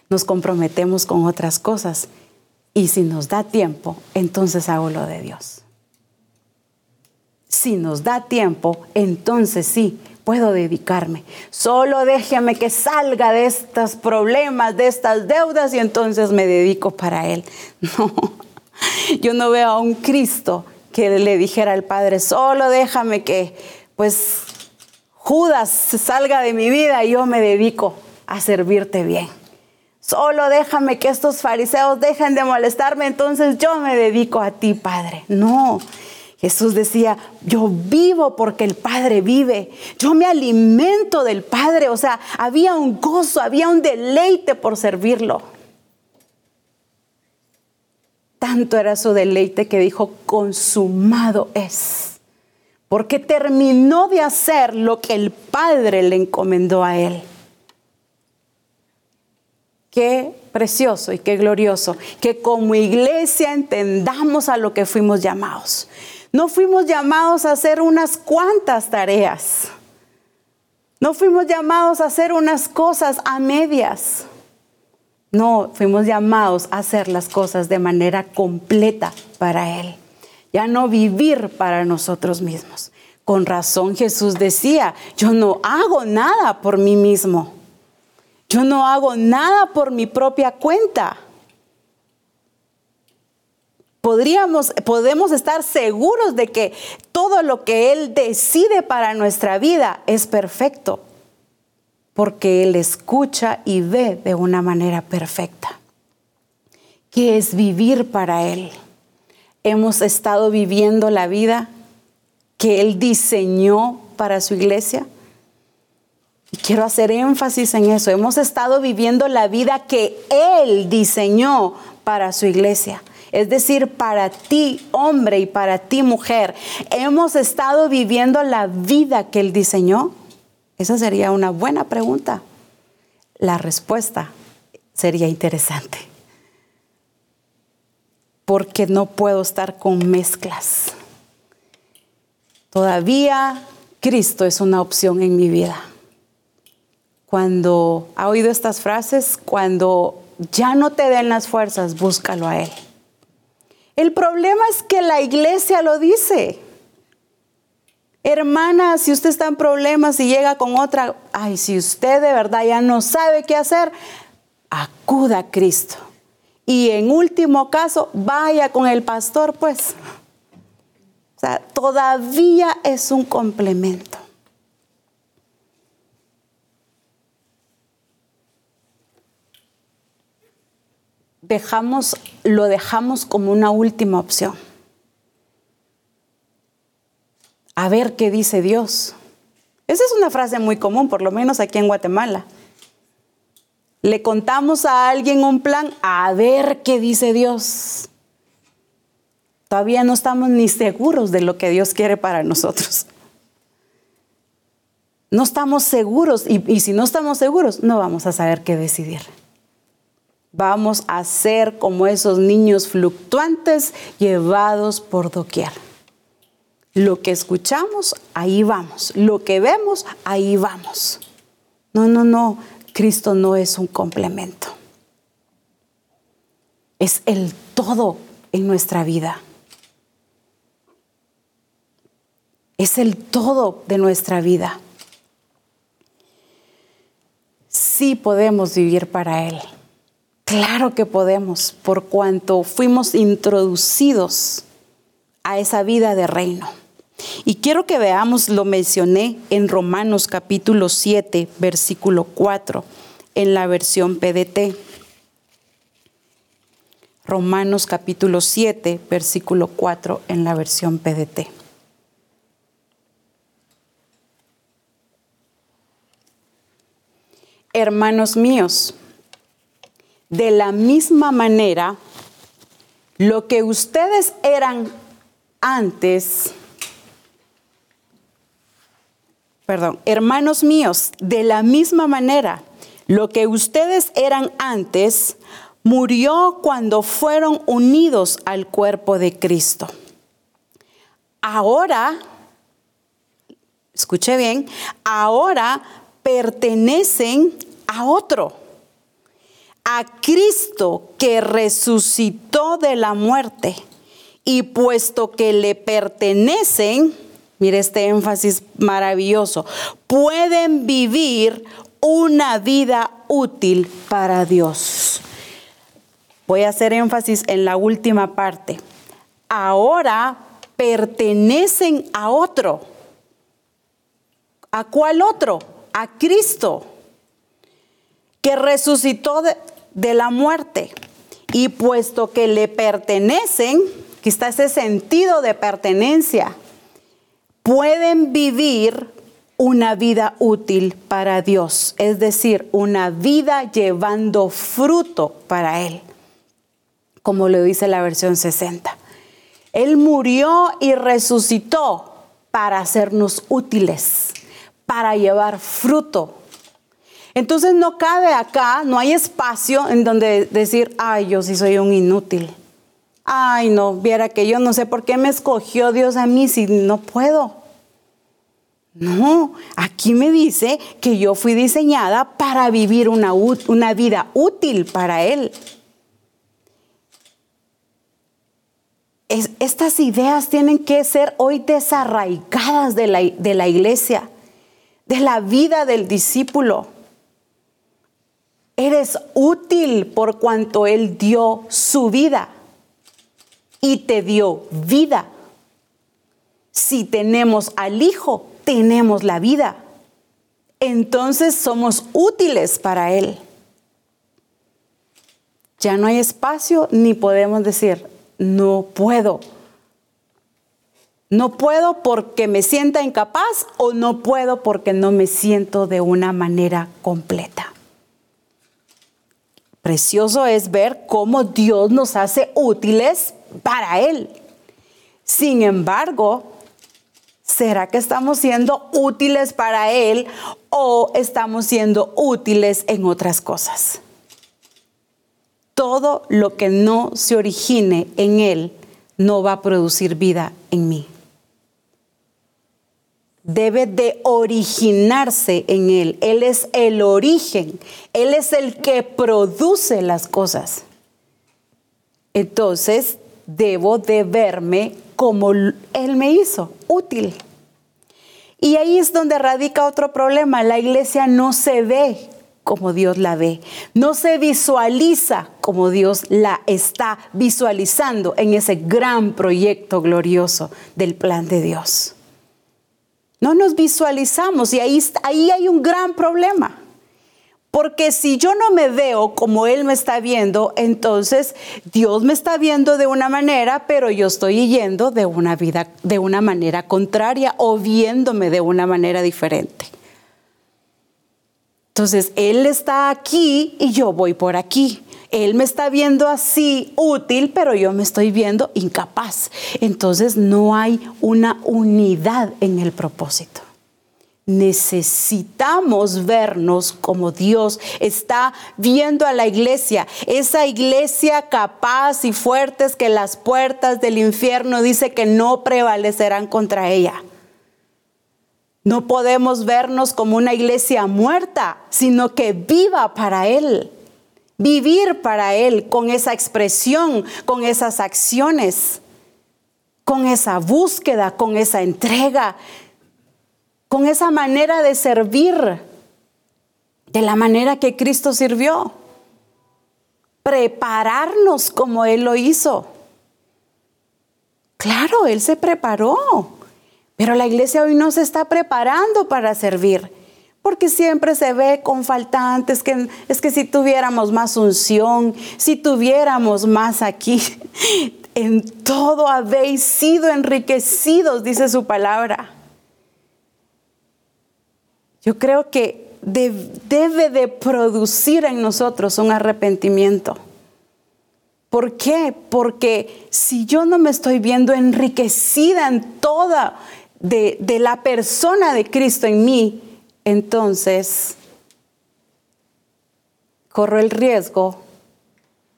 Nos comprometemos con otras cosas y si nos da tiempo, entonces hago lo de Dios. Si nos da tiempo, entonces sí, puedo dedicarme. Solo déjeme que salga de estos problemas, de estas deudas y entonces me dedico para Él. No, yo no veo a un Cristo que le dijera al Padre, solo déjame que pues Judas salga de mi vida y yo me dedico a servirte bien. Solo déjame que estos fariseos dejen de molestarme, entonces yo me dedico a ti, Padre. No, Jesús decía, yo vivo porque el Padre vive, yo me alimento del Padre, o sea, había un gozo, había un deleite por servirlo. Tanto era su deleite que dijo, consumado es porque terminó de hacer lo que el Padre le encomendó a él. Qué precioso y qué glorioso que como iglesia entendamos a lo que fuimos llamados. No fuimos llamados a hacer unas cuantas tareas. No fuimos llamados a hacer unas cosas a medias. No, fuimos llamados a hacer las cosas de manera completa para Él ya no vivir para nosotros mismos. Con razón Jesús decía, yo no hago nada por mí mismo. Yo no hago nada por mi propia cuenta. Podríamos, podemos estar seguros de que todo lo que Él decide para nuestra vida es perfecto, porque Él escucha y ve de una manera perfecta. ¿Qué es vivir para Él? Hemos estado viviendo la vida que Él diseñó para su iglesia? Y quiero hacer énfasis en eso. Hemos estado viviendo la vida que Él diseñó para su iglesia. Es decir, para ti hombre y para ti mujer. Hemos estado viviendo la vida que Él diseñó. Esa sería una buena pregunta. La respuesta sería interesante. Porque no puedo estar con mezclas. Todavía Cristo es una opción en mi vida. Cuando ha oído estas frases, cuando ya no te den las fuerzas, búscalo a Él. El problema es que la iglesia lo dice. Hermana, si usted está en problemas y llega con otra, ay, si usted de verdad ya no sabe qué hacer, acuda a Cristo. Y en último caso, vaya con el pastor, pues. O sea, todavía es un complemento. Dejamos, lo dejamos como una última opción. A ver qué dice Dios. Esa es una frase muy común, por lo menos aquí en Guatemala. Le contamos a alguien un plan, a ver qué dice Dios. Todavía no estamos ni seguros de lo que Dios quiere para nosotros. No estamos seguros y, si no estamos seguros, no vamos a saber qué decidir. Vamos a ser como esos niños fluctuantes llevados por doquier. Lo que escuchamos, ahí vamos. Lo que vemos, ahí vamos. No, no, no. Cristo no es un complemento. Es el todo en nuestra vida. Es el todo de nuestra vida. Sí podemos vivir para Él. Claro que podemos, por cuanto fuimos introducidos a esa vida de reino. Y quiero que veamos, lo mencioné en Romanos capítulo 7, versículo 4, en la versión PDT. Romanos capítulo 7, versículo 4, en la versión PDT. Hermanos míos, de la misma manera, lo que ustedes eran antes, perdón, hermanos míos, de la misma manera, lo que ustedes eran antes murió cuando fueron unidos al cuerpo de Cristo. Ahora, escuche bien, ahora pertenecen a otro, a Cristo que resucitó de la muerte y puesto que le pertenecen, Mire este énfasis maravilloso. Pueden vivir una vida útil para Dios. Voy a hacer énfasis en la última parte. Ahora pertenecen a otro. ¿A cuál otro? A Cristo, que resucitó de, de la muerte. Y puesto que le pertenecen, aquí está ese sentido de pertenencia, pueden vivir una vida útil para Dios, es decir, una vida llevando fruto para Él, como lo dice la versión 60. Él murió y resucitó para hacernos útiles, para llevar fruto. Entonces no cabe acá, no hay espacio en donde decir, ay, yo sí soy un inútil ay no, viera que yo no sé por qué me escogió Dios a mí si no puedo. No, aquí me dice que yo fui diseñada para vivir una, una vida útil para Él. estas ideas tienen que ser hoy desarraigadas de la, de la iglesia, de la vida del discípulo. Eres útil por cuanto Él dio su vida y te dio vida. Si tenemos al Hijo, tenemos la vida. Entonces somos útiles para Él. Ya no hay espacio ni podemos decir, no puedo. No puedo porque me sienta incapaz o no puedo porque no me siento de una manera completa. Precioso es ver cómo Dios nos hace útiles para Él. Sin embargo, ¿será que estamos siendo útiles para Él o estamos siendo útiles en otras cosas? Todo lo que no se origine en Él no va a producir vida en mí. Debe de originarse en Él. Él es el origen. Él es el que produce las cosas. Entonces, debo de verme como Él me hizo, útil. Y ahí es donde radica otro problema. La iglesia no se ve como Dios la ve, no se visualiza como Dios la está visualizando en ese gran proyecto glorioso del plan de Dios. No nos visualizamos y ahí, ahí hay un gran problema. Porque si yo no me veo como Él me está viendo, entonces Dios me está viendo de una manera, pero yo estoy yendo de una vida de una manera contraria o viéndome de una manera diferente. Entonces Él está aquí y yo voy por aquí. Él me está viendo así útil, pero yo me estoy viendo incapaz. Entonces no hay una unidad en el propósito necesitamos vernos como Dios está viendo a la iglesia, esa iglesia capaz y fuerte que las puertas del infierno dice que no prevalecerán contra ella. No podemos vernos como una iglesia muerta, sino que viva para Él. Vivir para Él con esa expresión, con esas acciones, con esa búsqueda, con esa entrega, con esa manera de servir de la manera que Cristo sirvió. Prepararnos como Él lo hizo. Claro, Él se preparó, pero la iglesia hoy no se está preparando para servir. Porque siempre se ve con faltantes, que es que si tuviéramos más unción, si tuviéramos más aquí, en todo habéis sido enriquecidos, dice su palabra. Yo creo que debe de producir en nosotros un arrepentimiento. ¿Por qué? Porque si yo no me estoy viendo enriquecida en toda de, la persona de Cristo en mí, entonces corro el riesgo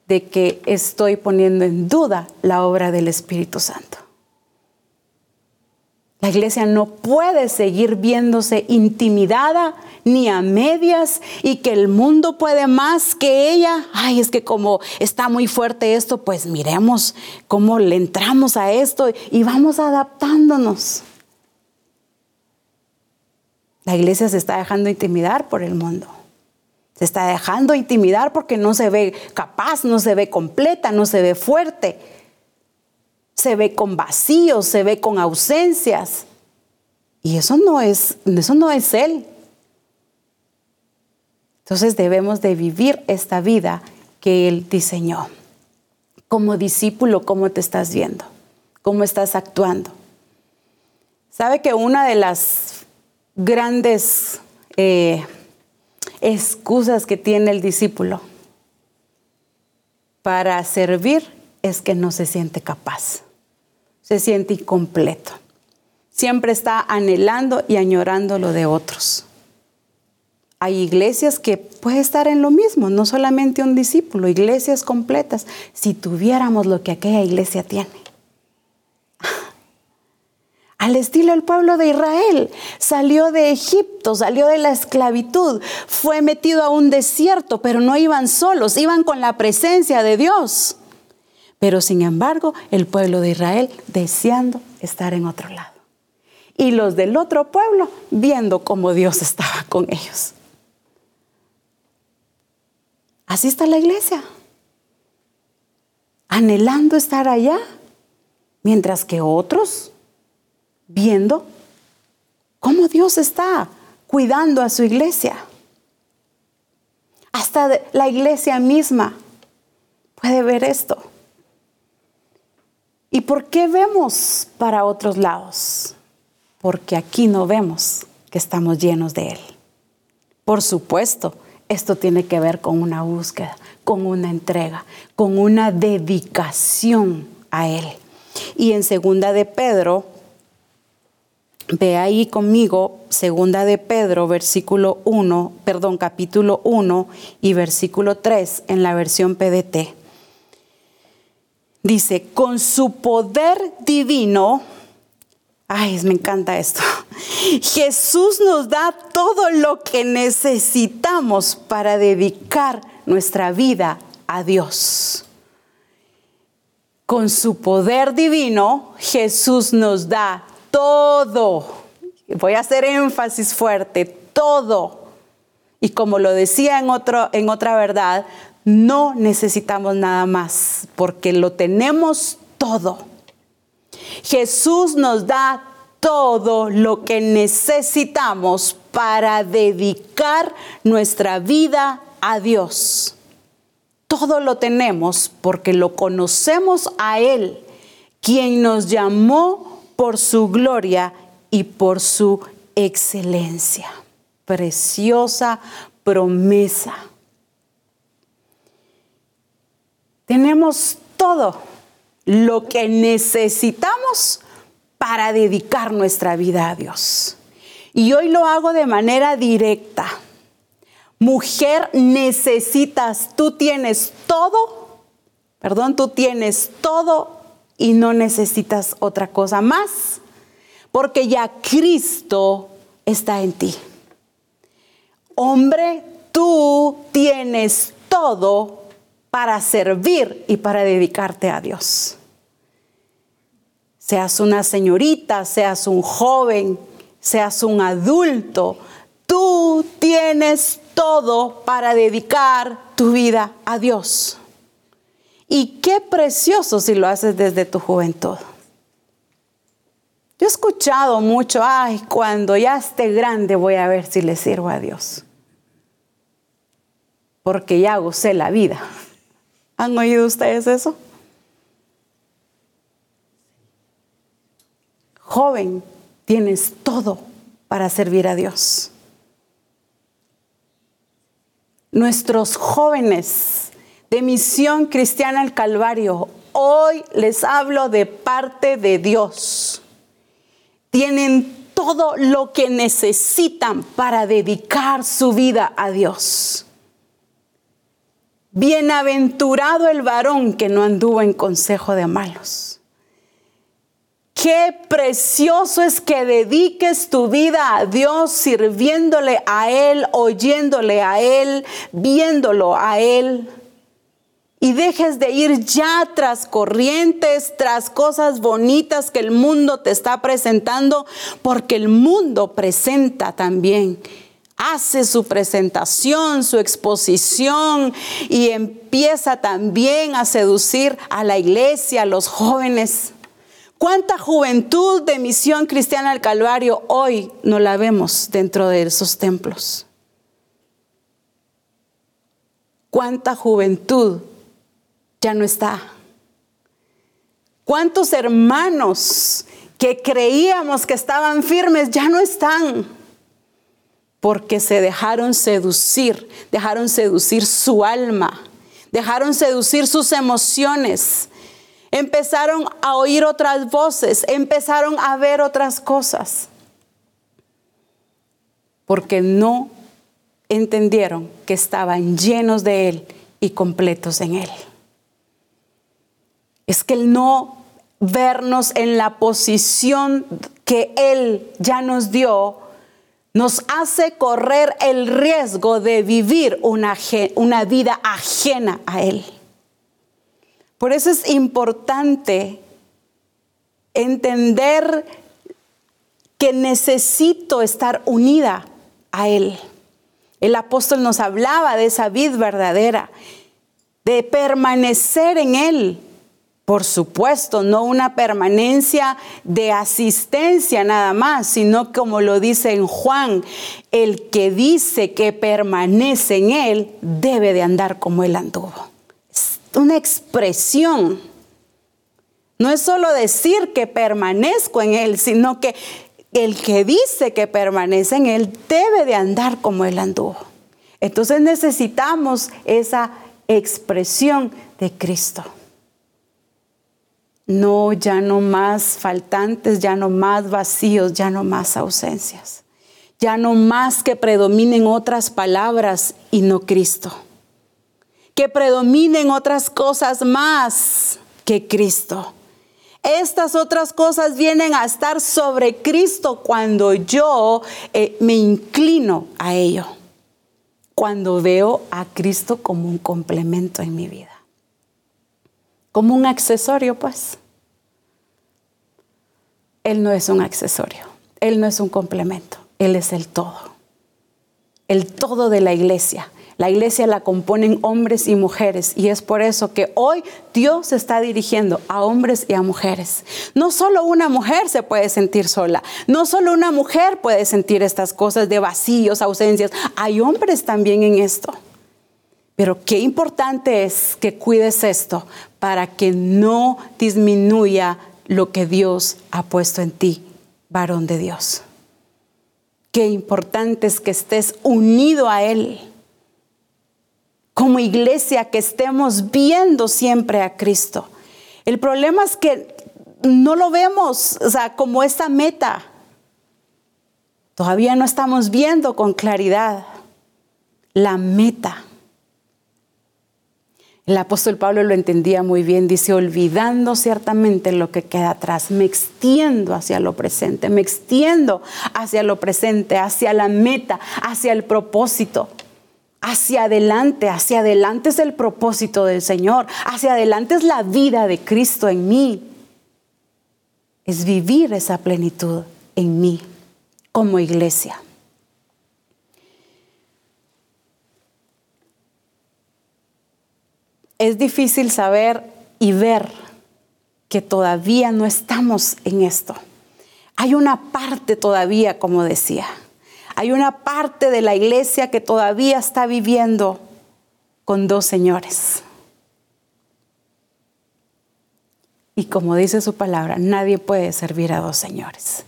de que estoy poniendo en duda la obra del Espíritu Santo. La iglesia no puede seguir viéndose intimidada ni a medias y que el mundo puede más que ella. Ay, es que como está muy fuerte esto, pues miremos cómo le entramos a esto y vamos adaptándonos. La iglesia se está dejando intimidar por el mundo. Se está dejando intimidar porque no se ve capaz, no se ve completa, no se ve fuerte se ve con vacíos, se ve con ausencias. Y eso no es, eso no es Él. Entonces debemos de vivir esta vida que Él diseñó. Como discípulo, ¿cómo te estás viendo? ¿Cómo estás actuando? ¿Sabe que una de las grandes eh, excusas que tiene el discípulo para servir es que no se siente capaz, se siente incompleto. Siempre está anhelando y añorando lo de otros. Hay iglesias que puede estar en lo mismo, no solamente un discípulo, iglesias completas, si tuviéramos lo que aquella iglesia tiene. Al estilo del pueblo de Israel, salió de Egipto, salió de la esclavitud, fue metido a un desierto, pero no iban solos, iban con la presencia de Dios. Pero sin embargo, el pueblo de Israel deseando estar en otro lado. Y los del otro pueblo viendo cómo Dios estaba con ellos. Así está la iglesia. Anhelando estar allá, mientras que otros viendo cómo Dios está cuidando a su iglesia. Hasta la iglesia misma puede ver esto. ¿Y por qué vemos para otros lados? Porque aquí no vemos que estamos llenos de Él. Por supuesto, esto tiene que ver con una búsqueda, con una entrega, con una dedicación a Él. Y en segunda de Pedro, ve ahí conmigo, segunda de Pedro, versículo 1, perdón, capítulo 1 y versículo 3 en la versión PDT. Dice, con su poder divino, ay, me encanta esto, Jesús nos da todo lo que necesitamos para dedicar nuestra vida a Dios. Con su poder divino, Jesús nos da todo. Voy a hacer énfasis fuerte, todo. Y como lo decía en, otro, en otra verdad, no necesitamos nada más porque lo tenemos todo. Jesús nos da todo lo que necesitamos para dedicar nuestra vida a Dios. Todo lo tenemos porque lo conocemos a Él, quien nos llamó por su gloria y por su excelencia. Preciosa promesa. Tenemos todo lo que necesitamos para dedicar nuestra vida a Dios. Y hoy lo hago de manera directa. Mujer, necesitas, tú tienes todo, perdón, tú tienes todo y no necesitas otra cosa más, porque ya Cristo está en ti. Hombre, tú tienes todo para servir y para dedicarte a Dios. Seas una señorita, seas un joven, seas un adulto, tú tienes todo para dedicar tu vida a Dios. Y qué precioso si lo haces desde tu juventud. Yo he escuchado mucho, ay, cuando ya esté grande voy a ver si le sirvo a Dios. Porque ya gocé la vida. ¿Han oído ustedes eso? Joven, tienes todo para servir a Dios. Nuestros jóvenes de Misión Cristiana al Calvario, hoy les hablo de parte de Dios. Tienen todo lo que necesitan para dedicar su vida a Dios. Bienaventurado el varón que no anduvo en consejo de malos. Qué precioso es que dediques tu vida a Dios sirviéndole a Él, oyéndole a Él, viéndolo a Él. Y dejes de ir ya tras corrientes, tras cosas bonitas que el mundo te está presentando, porque el mundo presenta también hace su presentación, su exposición y empieza también a seducir a la iglesia, a los jóvenes. ¿Cuánta juventud de misión cristiana al Calvario hoy no la vemos dentro de esos templos? ¿Cuánta juventud ya no está? ¿Cuántos hermanos que creíamos que estaban firmes ya no están? Porque se dejaron seducir, dejaron seducir su alma, dejaron seducir sus emociones, empezaron a oír otras voces, empezaron a ver otras cosas, porque no entendieron que estaban llenos de Él y completos en Él. Es que el no vernos en la posición que Él ya nos dio, nos hace correr el riesgo de vivir una, una, vida ajena a Él. Por eso es importante entender que necesito estar unida a Él. El apóstol nos hablaba de esa vida verdadera, de permanecer en Él, por supuesto, no una permanencia de asistencia nada más, sino como lo dice en Juan, el que dice que permanece en él debe de andar como él anduvo. Es una expresión. No es solo decir que permanezco en Él, sino que el que dice que permanece en Él debe de andar como Él anduvo. Entonces necesitamos esa expresión de Cristo. No, ya no más faltantes, ya no más vacíos, ya no más ausencias. Ya no más que predominen otras palabras y no Cristo. Que predominen otras cosas más que Cristo. Estas otras cosas vienen a estar sobre Cristo cuando yo eh, me inclino a ello. Cuando veo a Cristo como un complemento en mi vida como un accesorio, pues. Él no es un accesorio, Él no es un complemento, Él es el todo, el todo de la iglesia. La iglesia la componen hombres y mujeres y es por eso que hoy Dios está dirigiendo a hombres y a mujeres. No solo una mujer se puede sentir sola, no solo una mujer puede sentir estas cosas de vacíos, ausencias, hay hombres también en esto. Pero qué importante es que cuides esto para que no disminuya lo que Dios ha puesto en ti, varón de Dios. Qué importante es que estés unido a Él. Como iglesia, que estemos viendo siempre a Cristo. El problema es que no lo vemos, o sea, como esta meta. Todavía no estamos viendo con claridad la meta. El apóstol Pablo lo entendía muy bien, dice, olvidando ciertamente lo que queda atrás, me extiendo hacia lo presente, me extiendo hacia lo presente, hacia la meta, hacia el propósito, hacia adelante, hacia adelante es el propósito del Señor, hacia adelante es la vida de Cristo en mí, es vivir esa plenitud en mí como iglesia. Es difícil saber y ver que todavía no estamos en esto. Hay una parte todavía, como decía, hay una parte de la iglesia que todavía está viviendo con dos señores. Y como dice su palabra, nadie puede servir a dos señores.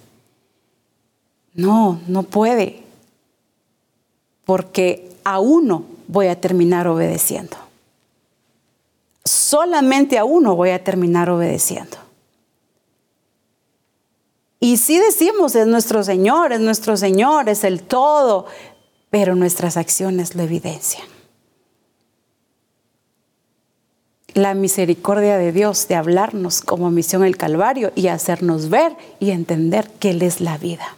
No, no puede. Porque a uno voy a terminar obedeciendo solamente a uno voy a terminar obedeciendo. Y si decimos es nuestro Señor, es nuestro Señor, es el todo, pero nuestras acciones lo evidencian. La misericordia de Dios de hablarnos como misión el Calvario y hacernos ver y entender que Él es la vida.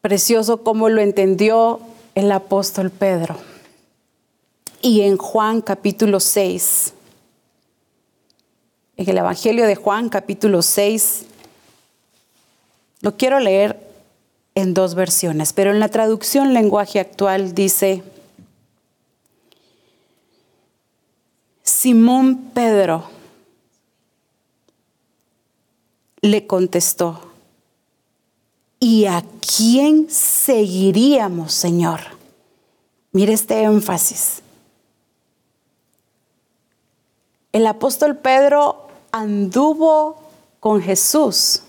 Precioso como lo entendió el apóstol Pedro y en Juan capítulo 6. En el Evangelio de Juan capítulo 6, lo quiero leer en dos versiones, pero en la traducción lenguaje actual dice, Simón Pedro le contestó, ¿y a quién seguiríamos, Señor? Mire este énfasis. El apóstol Pedro anduvo con Jesús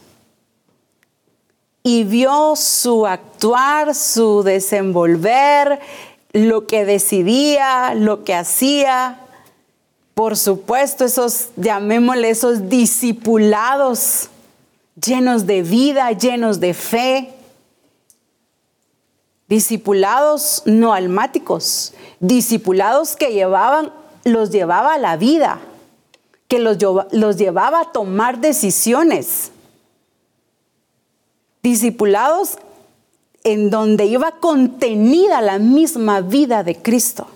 y vio su actuar, su desenvolver, lo que decidía, lo que hacía. Por supuesto, esos, llamémosle esos discipulados llenos de vida, llenos de fe. Discipulados no almáticos, discipulados que llevaban, los llevaba a la vida que los, los llevaba a tomar decisiones. Discipulados en donde iba contenida la misma vida de Cristo.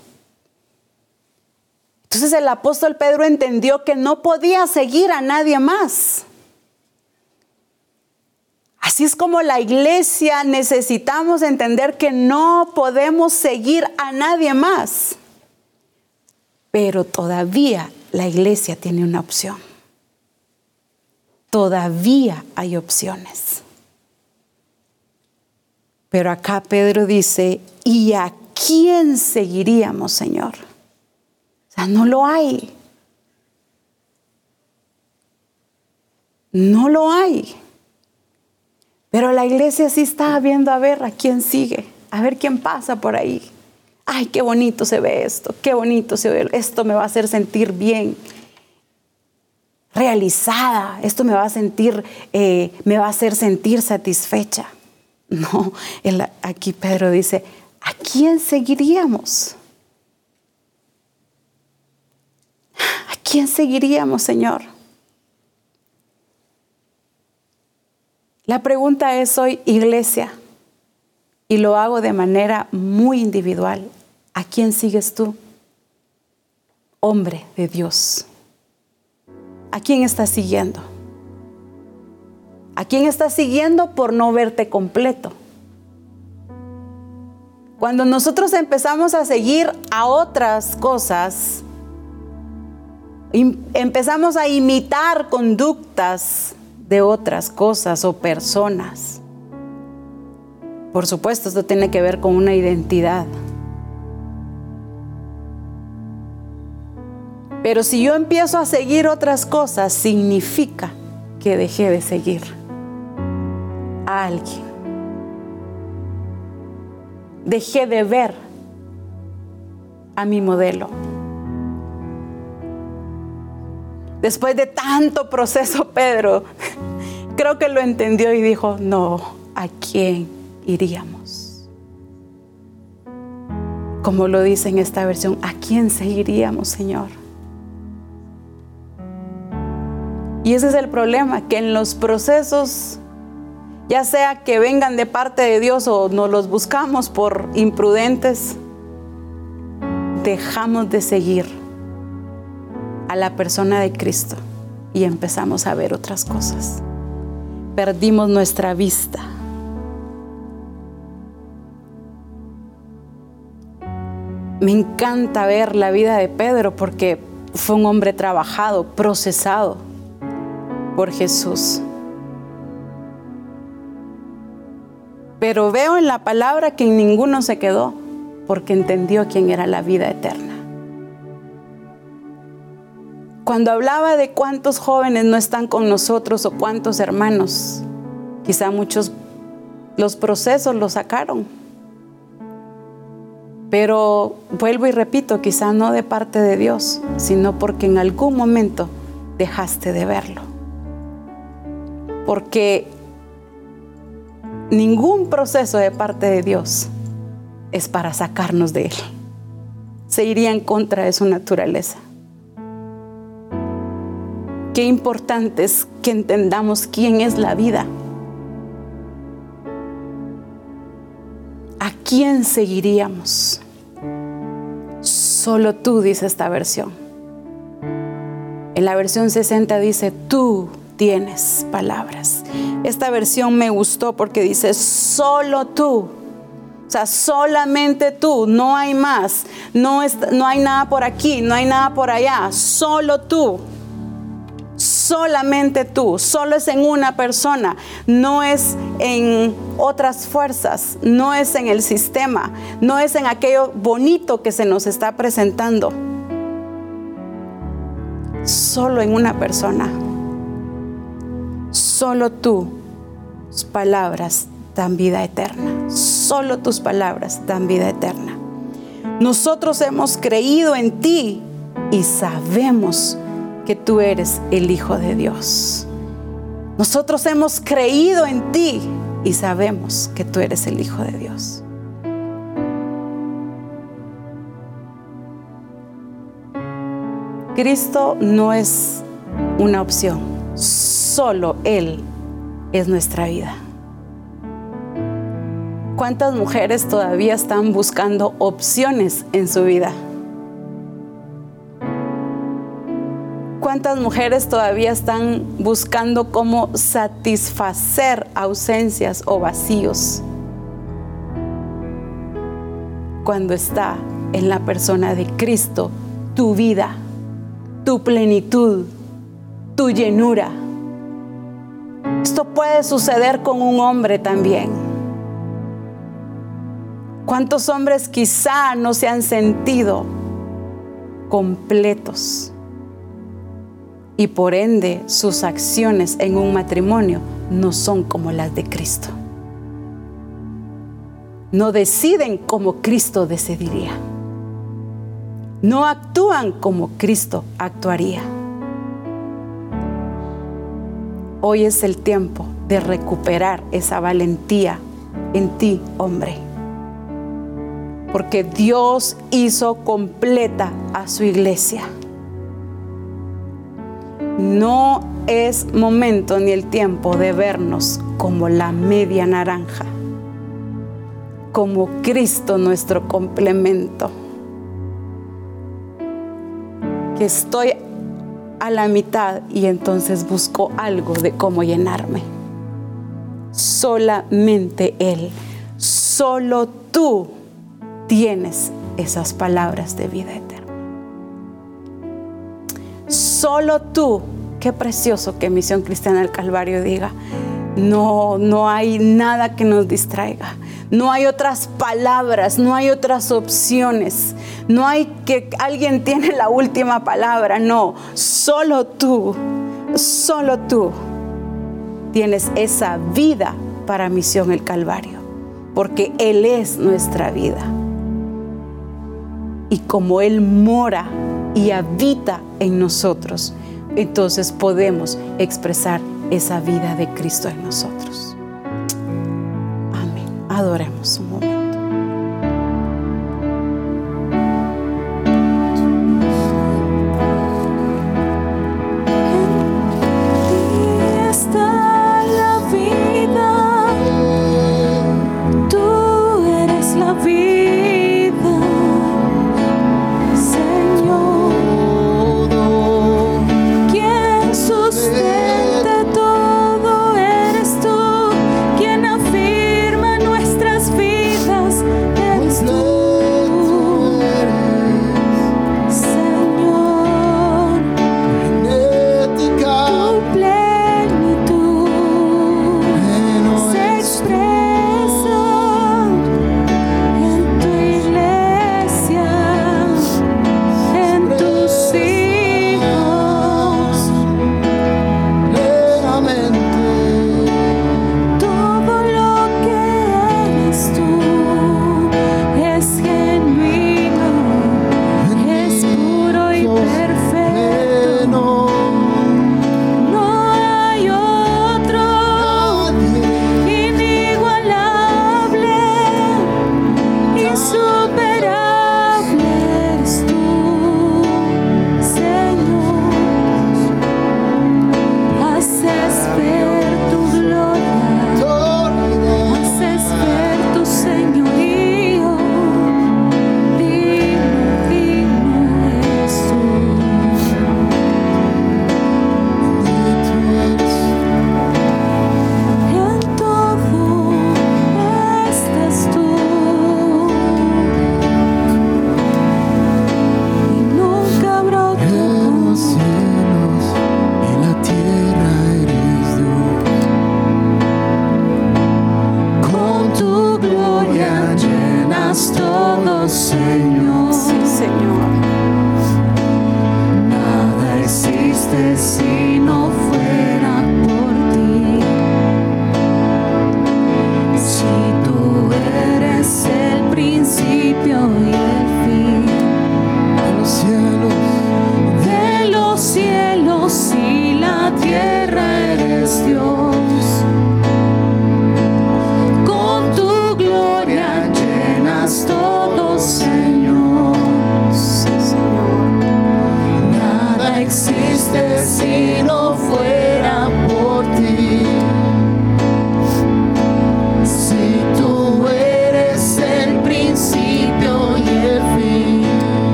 Entonces el apóstol Pedro entendió que no podía seguir a nadie más. Así es como la iglesia necesitamos entender que no podemos seguir a nadie más. Pero todavía la iglesia tiene una opción. Todavía hay opciones. Pero acá Pedro dice, ¿y a quién seguiríamos, Señor? O sea, no lo hay. No lo hay. Pero la iglesia sí está viendo a ver a quién sigue, a ver quién pasa por ahí. Ay, qué bonito se ve esto, qué bonito se ve, esto me va a hacer sentir bien, realizada, esto me va a sentir, eh, me va a hacer sentir satisfecha. No, aquí Pedro dice, ¿a quién seguiríamos? ¿A quién seguiríamos, Señor? La pregunta es hoy, iglesia, y lo hago de manera muy individual. ¿A quién sigues tú? Hombre de Dios. ¿A quién estás siguiendo? ¿A quién estás siguiendo por no verte completo? Cuando nosotros empezamos a seguir a otras cosas, empezamos a imitar conductas de otras cosas o personas. Por supuesto, esto tiene que ver con una identidad. Pero si yo empiezo a seguir otras cosas, significa que dejé de seguir a alguien. Dejé de ver a mi modelo. Después de tanto proceso, Pedro creo que lo entendió y dijo, no, ¿a quién iríamos? Como lo dice en esta versión, ¿a quién seguiríamos, Señor? Y ese es el problema, que en los procesos, ya sea que vengan de parte de Dios o nos los buscamos por imprudentes, dejamos de seguir a la persona de Cristo y empezamos a ver otras cosas. Perdimos nuestra vista. Me encanta ver la vida de Pedro porque fue un hombre trabajado, procesado por Jesús. Pero veo en la palabra que en ninguno se quedó porque entendió quién era la vida eterna. Cuando hablaba de cuántos jóvenes no están con nosotros o cuántos hermanos, quizá muchos los procesos los sacaron. Pero vuelvo y repito, quizá no de parte de Dios, sino porque en algún momento dejaste de verlo. Porque ningún proceso de parte de Dios es para sacarnos de Él. Se iría en contra de su naturaleza. Qué importante es que entendamos quién es la vida. ¿A quién seguiríamos? Solo tú, dice esta versión. En la versión 60 dice, tú tienes palabras. Esta versión me gustó porque dice, solo tú. O sea, solamente tú, no hay más. No, no hay nada por aquí, no hay nada por allá. Solo tú solamente tú, solo es en una persona, no es en otras fuerzas, no es en el sistema, no es en aquello bonito que se nos está presentando, solo en una persona, solo tus palabras dan vida eterna, solo tus palabras dan vida eterna. Nosotros hemos creído en ti y sabemos que tú eres el Hijo de Dios. Nosotros hemos creído en ti y sabemos que tú eres el Hijo de Dios. Cristo no es una opción, solo Él es nuestra vida. ¿Cuántas mujeres todavía están buscando opciones en su vida? ¿Cuántas mujeres todavía están buscando cómo satisfacer ausencias o vacíos? Cuando está en la persona de Cristo tu vida, tu plenitud, tu llenura. Esto puede suceder con un hombre también. ¿Cuántos hombres quizá no se han sentido completos? y por ende sus acciones en un matrimonio no son como las de Cristo. No deciden como Cristo decidiría. No actúan como Cristo actuaría. Hoy es el tiempo de recuperar esa valentía en ti, hombre. Porque Dios hizo completa a su iglesia. No es momento ni el tiempo de vernos como la media naranja, como Cristo nuestro complemento. Que estoy a la mitad y entonces busco algo de cómo llenarme. Solamente Él, solo tú tienes esas palabras de vida eterna. Solo tú, qué precioso que Misión Cristiana del Calvario diga, no, no hay nada que nos distraiga. No hay otras palabras, no hay otras opciones. No hay que alguien tiene la última palabra. No, solo tú, solo tú tienes esa vida para Misión el Calvario. Porque Él es nuestra vida. Y como Él mora y habita en nosotros, entonces podemos expresar esa vida de Cristo en nosotros. Amén. Adoremos un momento.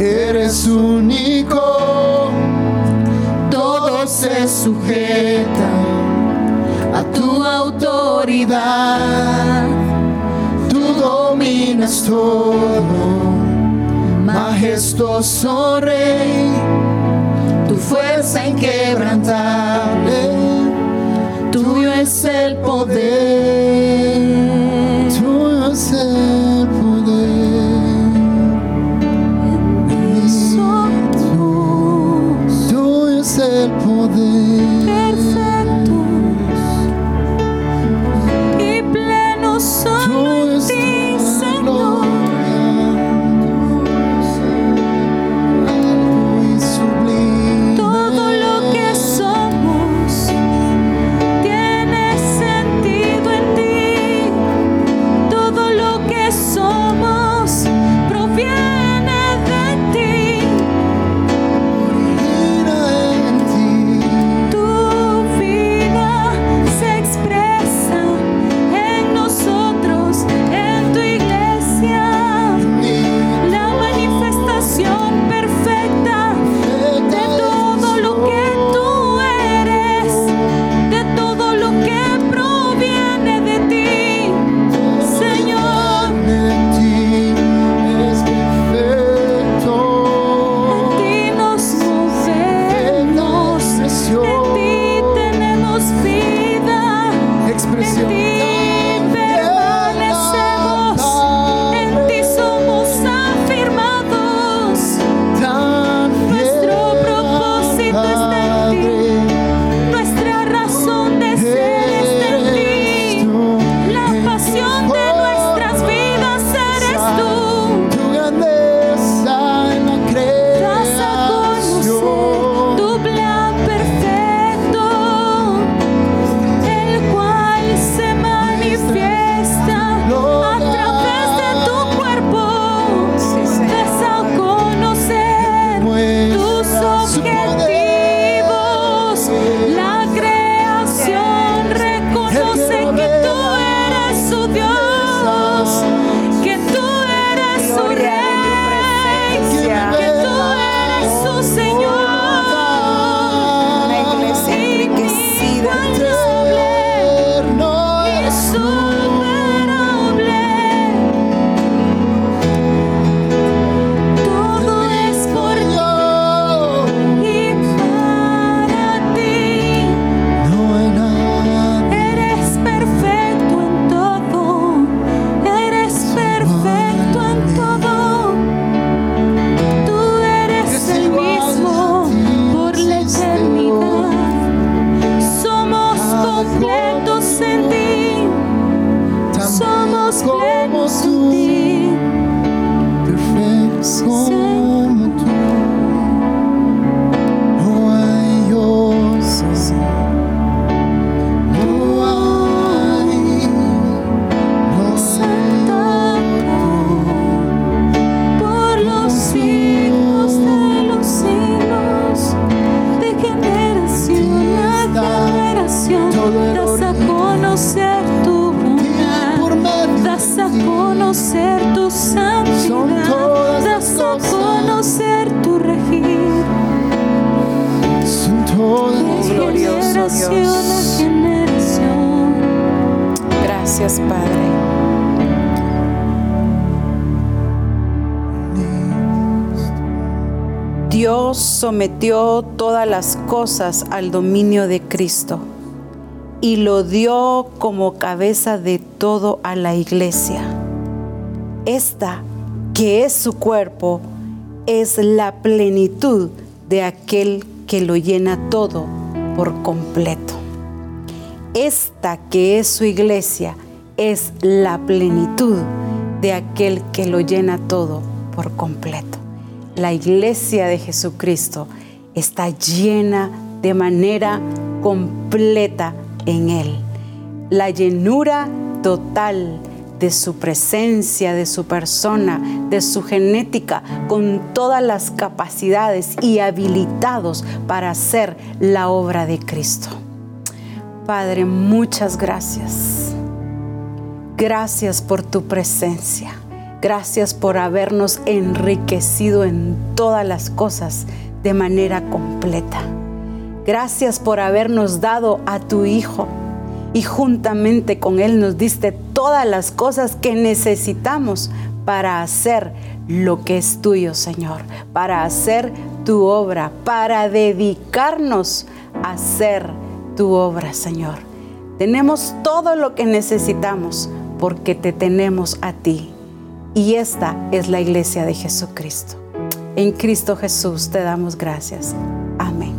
eres único, todo se sujeta a tu autoridad, tú dominas todo, majestuoso rey, tu fuerza inquebrantable, tuyo es el poder. Sometió todas las cosas al dominio de Cristo y lo dio como cabeza de todo a la iglesia. Esta, que es su cuerpo, es la plenitud de aquel que lo llena todo por completo. Esta que es su iglesia es la plenitud de aquel que lo llena todo por completo. La iglesia de Jesucristo está llena de manera completa en Él. La llenura total de su presencia, de su persona, de su genética, con todas las capacidades y habilitados para hacer la obra de Cristo. Padre, muchas gracias. Gracias por tu presencia. Gracias por habernos enriquecido en todas las cosas de manera completa. Gracias por habernos dado a tu Hijo y juntamente con Él nos diste todas las cosas que necesitamos para hacer lo que es tuyo, Señor, para hacer tu obra, para dedicarnos a hacer tu obra, Señor. Tenemos todo lo que necesitamos porque te tenemos a ti. Y esta es la iglesia de Jesucristo. En Cristo Jesús te damos gracias. Amén.